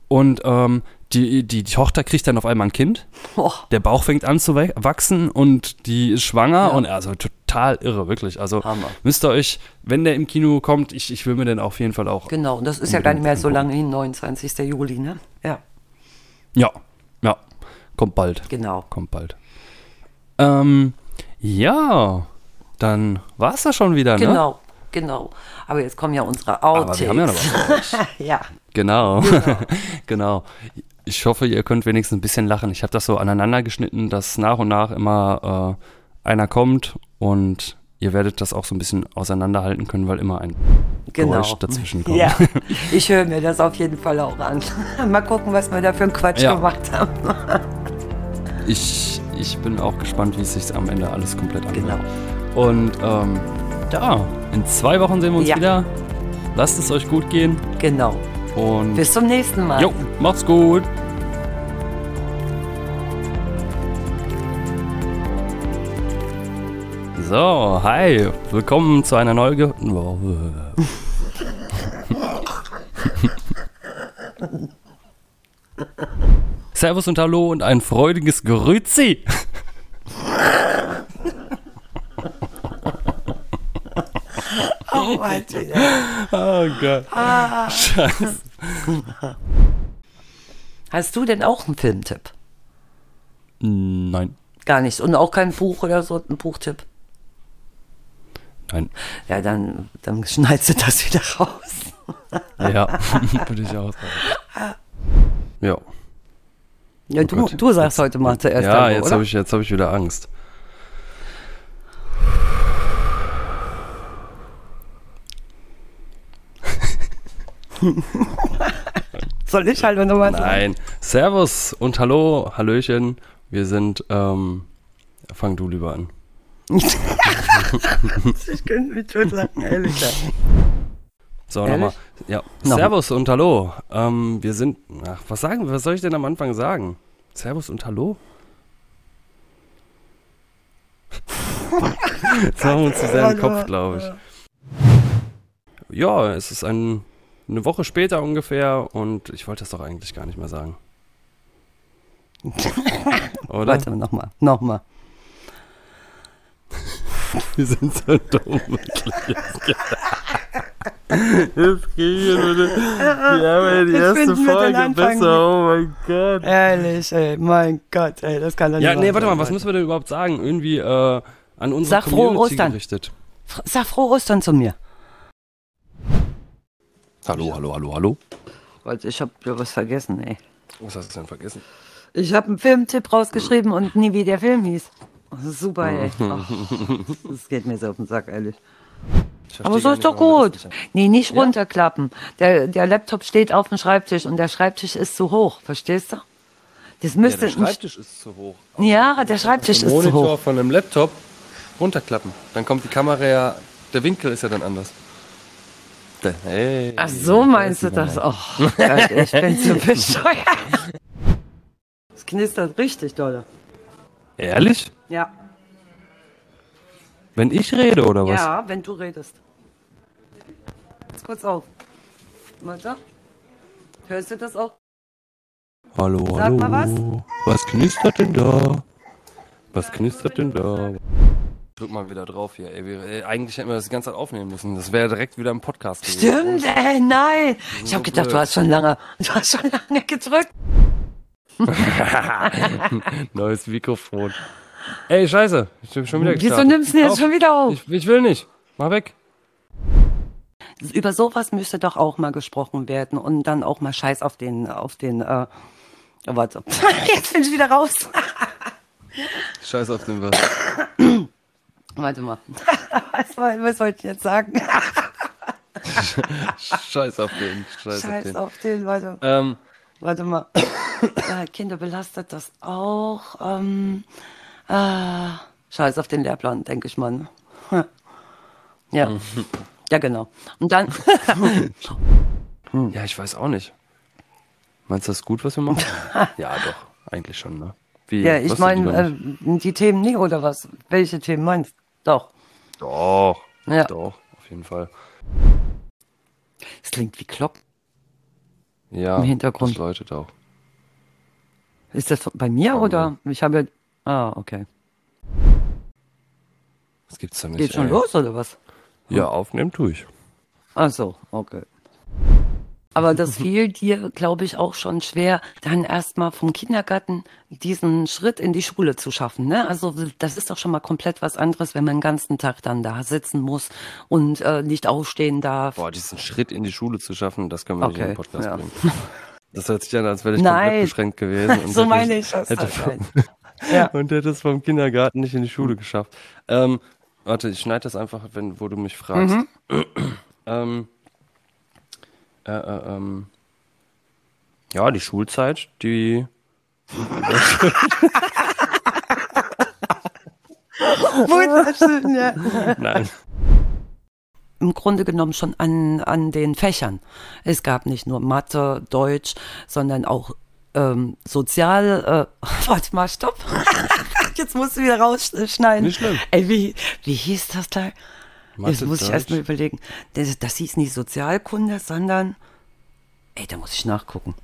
Und ähm, die, die, Tochter kriegt dann auf einmal ein Kind. Oh, Der Bauch fängt an zu wachsen und die ist schwanger Ja. und also total irre, wirklich. Also Hammer. müsst ihr euch, wenn der im Kino kommt, ich, ich will mir den auf jeden Fall auch. genau. Und das ist ja gar nicht mehr so lange hin, 29. Juli, ne? Ja, Ja, ja, kommt bald. genau. Kommt bald. Ähm, ja, dann war es das schon wieder, ne? Genau, genau. Aber jetzt kommen ja unsere Aber Outtakes. wir haben ja noch was ja, Genau, genau. Ich hoffe, ihr könnt wenigstens ein bisschen lachen. Ich habe das so aneinander geschnitten, dass nach und nach immer äh, einer kommt und ihr werdet das auch so ein bisschen auseinanderhalten können, weil immer ein genau. Geräusch dazwischen kommt. Ja, ich höre mir das auf jeden Fall auch an. Mal gucken, was wir da für einen Quatsch Ja. gemacht haben. Ich, ich bin auch gespannt, wie es sich am Ende alles komplett anhört. Genau. Und ähm, ja, in zwei Wochen sehen wir uns Ja. wieder. Lasst es euch gut gehen Genau. Und Bis zum nächsten Mal. jo, macht's gut. So, hi, willkommen zu einer neuen. Servus und Hallo und ein freudiges Grüezi. Oh, Alter. Oh Gott. Scheiße. Hast du denn auch einen Filmtipp? Nein, Gar nicht. Und auch kein Buch oder so, ein Buchtipp? nein. Ja, dann, dann schneidest du das wieder raus. Ja, würde ich auch sagen. Ja. Ja, du, Gott. du sagst heute mal zuerst. Oh Ja, Hallo, jetzt habe ich, jetzt hab ich wieder Angst. Soll ich halt nochmal sagen? Nein. Servus und Hallo, Hallöchen. Wir sind, ähm, fang du lieber an. Ich könnte mich schon sagen, ehrlich. ja. So, nochmal. Ja. Nochmal. Servus und Hallo. Ähm, wir sind, ach, was sagen, was soll ich denn am Anfang sagen? Servus und Hallo? Jetzt machen wir uns zu sehr im Kopf, glaube ich. Ja, es ist ein, eine Woche später ungefähr und ich wollte das doch eigentlich gar nicht mehr sagen. Oder? Warte, nochmal, nochmal. Wir sind so dumm. Jetzt gehen wir bitte. Wir haben ja die erste Folge besser. Oh mein Gott. Ehrlich, ey, mein Gott, ey, das kann doch Ja, nicht nee, wahr warte mal, was müssen wir denn überhaupt sagen? Irgendwie äh, an unsere Sag frohe Community Ostern. gerichtet. Sag frohe Ostern zu mir. Hallo, hallo, hallo, hallo. Ich hab ja was vergessen, ey. Was hast du denn vergessen? Ich habe einen Filmtipp rausgeschrieben und nie wie der Film hieß. Super, ey. Ach, das geht mir so auf den Sack, ehrlich. Ich Aber so ist doch gut. nicht Nee, nicht runterklappen. Der, der Laptop steht auf dem Schreibtisch und der Schreibtisch ist zu hoch. Verstehst du? Das Ja, müsste der nicht. Schreibtisch ist zu hoch. Ja, der Schreibtisch Der ist zu Monitor hoch. von einem Laptop runterklappen. Dann kommt die Kamera ja, der Winkel ist ja dann anders. Da- Hey. Ach so meinst du das? Oh, Gott, ich bin zu bescheuert. Es knistert richtig dolle. Ehrlich? Ja. Wenn ich rede oder was? Ja, wenn du redest. Jetzt kurz auf. Warte. Hörst du das auch? Hallo, Sag hallo. mal was. Was knistert denn da? Was knistert denn da? Drück mal wieder drauf hier. Ey, wir, ey, eigentlich hätten wir das die ganze Zeit aufnehmen müssen. Das wäre direkt wieder im Podcast gewesen. Stimmt, ey, nein. Ich habe gedacht, du hast schon lange, du hast schon lange gedrückt. Neues Mikrofon. Ey, scheiße. Ich bin schon wieder Wieso gestartet. nimmst du denn jetzt schon wieder auf? Ich, ich will nicht. Mach weg. Über sowas müsste doch auch mal gesprochen werden und dann auch mal Scheiß auf den, auf den, äh, warte. Jetzt bin ich wieder raus. Scheiß auf den was. Warte mal. Was, was wollte ich jetzt sagen? Scheiß auf den. Scheiß, auf Scheiß den. auf den, warte. Ähm, Warte mal. äh, Kinder belastet das auch. Ähm, äh, scheiß auf den Lehrplan, denke ich mal. ne? Ja. ja, genau. Und dann, ja, ich weiß auch nicht. Meinst du das gut, was wir machen? ja, doch. Eigentlich schon, ne? Wie, ja, ich meine, nicht? äh, die Themen nie oder was? Welche Themen meinst du? Doch. Doch. Ja. Doch, auf jeden Fall. Es klingt wie Glocken. Ja, Im Hintergrund. das läutet auch. Ist das bei mir Von oder? Ich habe. Ah, okay. Das gibt's doch nicht. Geht schon ey. los oder was? Ja, aufnehmen tue ich. Ach so, okay. Aber das fiel dir, glaube ich, auch schon schwer, dann erstmal vom Kindergarten diesen Schritt in die Schule zu schaffen. Ne? Also das ist doch schon mal komplett was anderes, wenn man den ganzen Tag dann da sitzen muss und äh, nicht aufstehen darf. Boah, diesen Schritt in die Schule zu schaffen, das können wir nicht in Okay, den Podcast ja. bringen. Das hört sich an, als wäre ich Nein. komplett beschränkt gewesen. Und so meine ich das. Hätte halt. Ja. Und hätte es vom Kindergarten nicht in die Schule geschafft. Ähm, warte, ich schneide das einfach, wenn, wo du mich fragst. Mhm. ähm, äh, äh, ähm, ja, die Schulzeit, die Wunderschön, ja. Nein. im Grunde genommen schon an, an den Fächern. Es gab nicht nur Mathe, Deutsch, sondern auch ähm, Sozial. Äh, warte mal, stopp. Jetzt musst du wieder rausschneiden. Nicht schlimm. Ey, wie, wie hieß das da? Mathe, Jetzt muss ich Deutsch. erst mal überlegen. Das, das hieß nicht Sozialkunde, sondern. Ey, da muss ich nachgucken.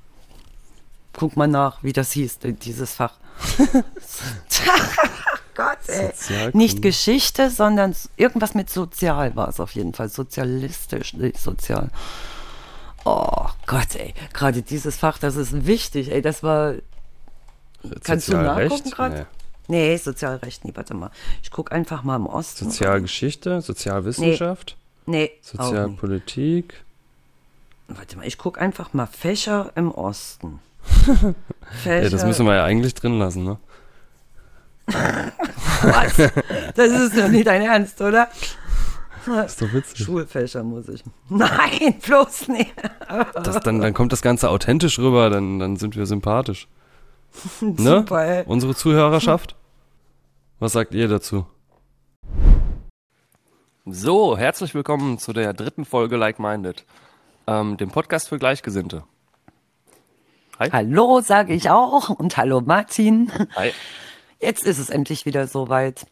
Guck mal nach, wie das hieß, dieses Fach. Gott, ey. Sozialkunde. Nicht Geschichte, sondern irgendwas mit Sozial war es auf jeden Fall. Sozialistisch, nicht sozial. Oh Gott, ey. Gerade dieses Fach, das ist wichtig, ey. Das war. Kannst du nachgucken gerade? Nee, Sozialrecht, nee, warte mal. Ich guck einfach mal im Osten. Nee. Sozialgeschichte, Sozialwissenschaft, Nee, nicht. Sozialpolitik. Warte mal, ich guck einfach mal Fächer im Osten. Fächer. Ja, das müssen wir ja eigentlich drin lassen, ne? Was? Das ist doch nicht dein Ernst, oder? ist doch witzig. Schulfächer muss ich. Nein, bloß nicht. Das, dann, dann kommt das Ganze authentisch rüber, dann, dann sind wir sympathisch. Ne? Super, ey. Unsere Zuhörerschaft? Was sagt ihr dazu? So, herzlich willkommen zu der dritten Folge Like Minded, ähm, dem Podcast für Gleichgesinnte. Hallo, sage ich auch. Und hallo, Martin. Hi. Jetzt ist es endlich wieder soweit.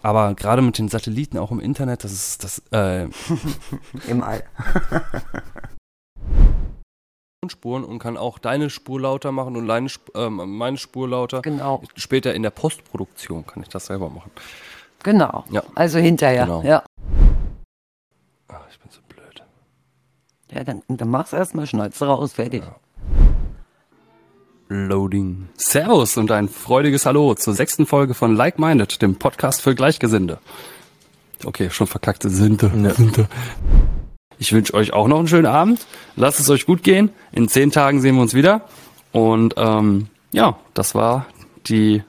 Aber gerade mit den Satelliten auch im Internet, das ist das äh, Im All. Spuren und kann auch deine Spur lauter machen und deine, Sp- ähm, meine Spur lauter. Genau, Später in der Postproduktion kann ich das selber machen. genau. Ja. Also hinterher. Genau. Ja. Ach, ich bin so blöd. Ja, dann, dann mach's erstmal, schneid's raus, fertig. Loading. Servus und ein freudiges Hallo zur sechsten Folge von Like Minded, dem Podcast für Gleichgesinnte. Okay, schon verkackte Sinte. Sinte. Ich wünsche euch auch noch einen schönen Abend. Lasst es euch gut gehen. In zehn Tagen sehen wir uns wieder. Und ähm, ja, das war die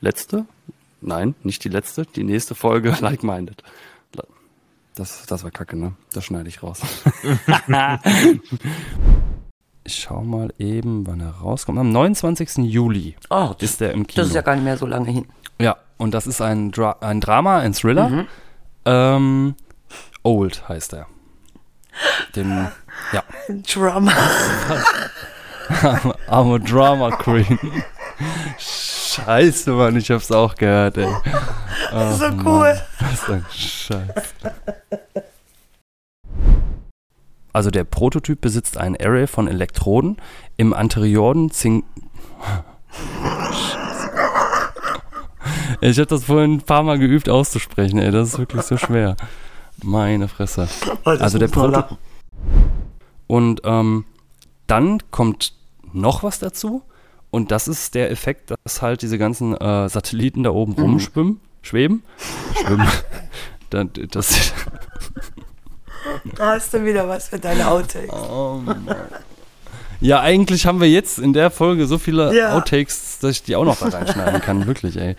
letzte. Nein, nicht die letzte, die nächste Folge Like Minded. Das, das war kacke, ne? Das schneide ich raus. ich schau mal eben, wann er rauskommt. Am 29. Juli Oh, das, ist der im Kino. das ist ja gar nicht mehr so lange hin. Ja, und das ist ein, Dra ein Drama, ein Thriller. Ähm, Old heißt er. Den, ja, Drama. I'm a Drama Queen. Scheiße, Mann, ich hab's auch gehört, ey. Oh, so Mann, cool. Was ein Scheiß. Also der Prototyp besitzt ein Array von Elektroden im anterioren Zink Ich habe das vorhin ein paar Mal geübt auszusprechen, ey. Das ist wirklich so schwer. Meine Fresse. Also der Proto Und ähm, dann kommt noch was dazu. Und das ist der Effekt, dass halt diese ganzen äh, Satelliten da oben rumschwimmen, schweben, schwimmen. das, das Da hast du wieder was für deine Outtakes. Oh Mann. Ja, eigentlich haben wir jetzt in der Folge so viele Ja. Outtakes, dass ich die auch noch da reinschneiden kann, wirklich, ey.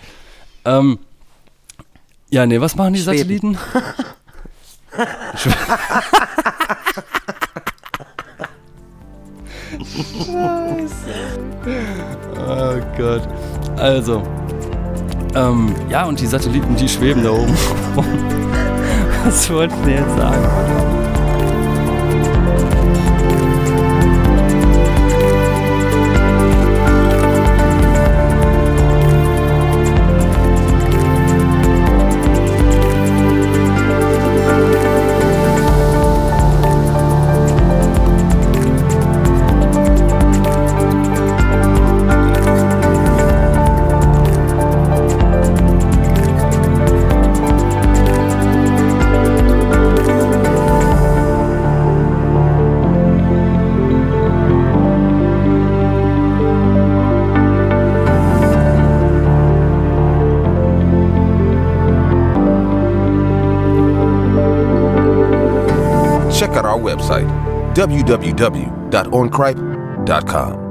Ähm, ja, nee, was machen die Schweben. Satelliten? Schwe- oh Gott. Also, ähm, ja, und die Satelliten, die schweben da oben. was wollte ich denn jetzt sagen? www.oncripe.com.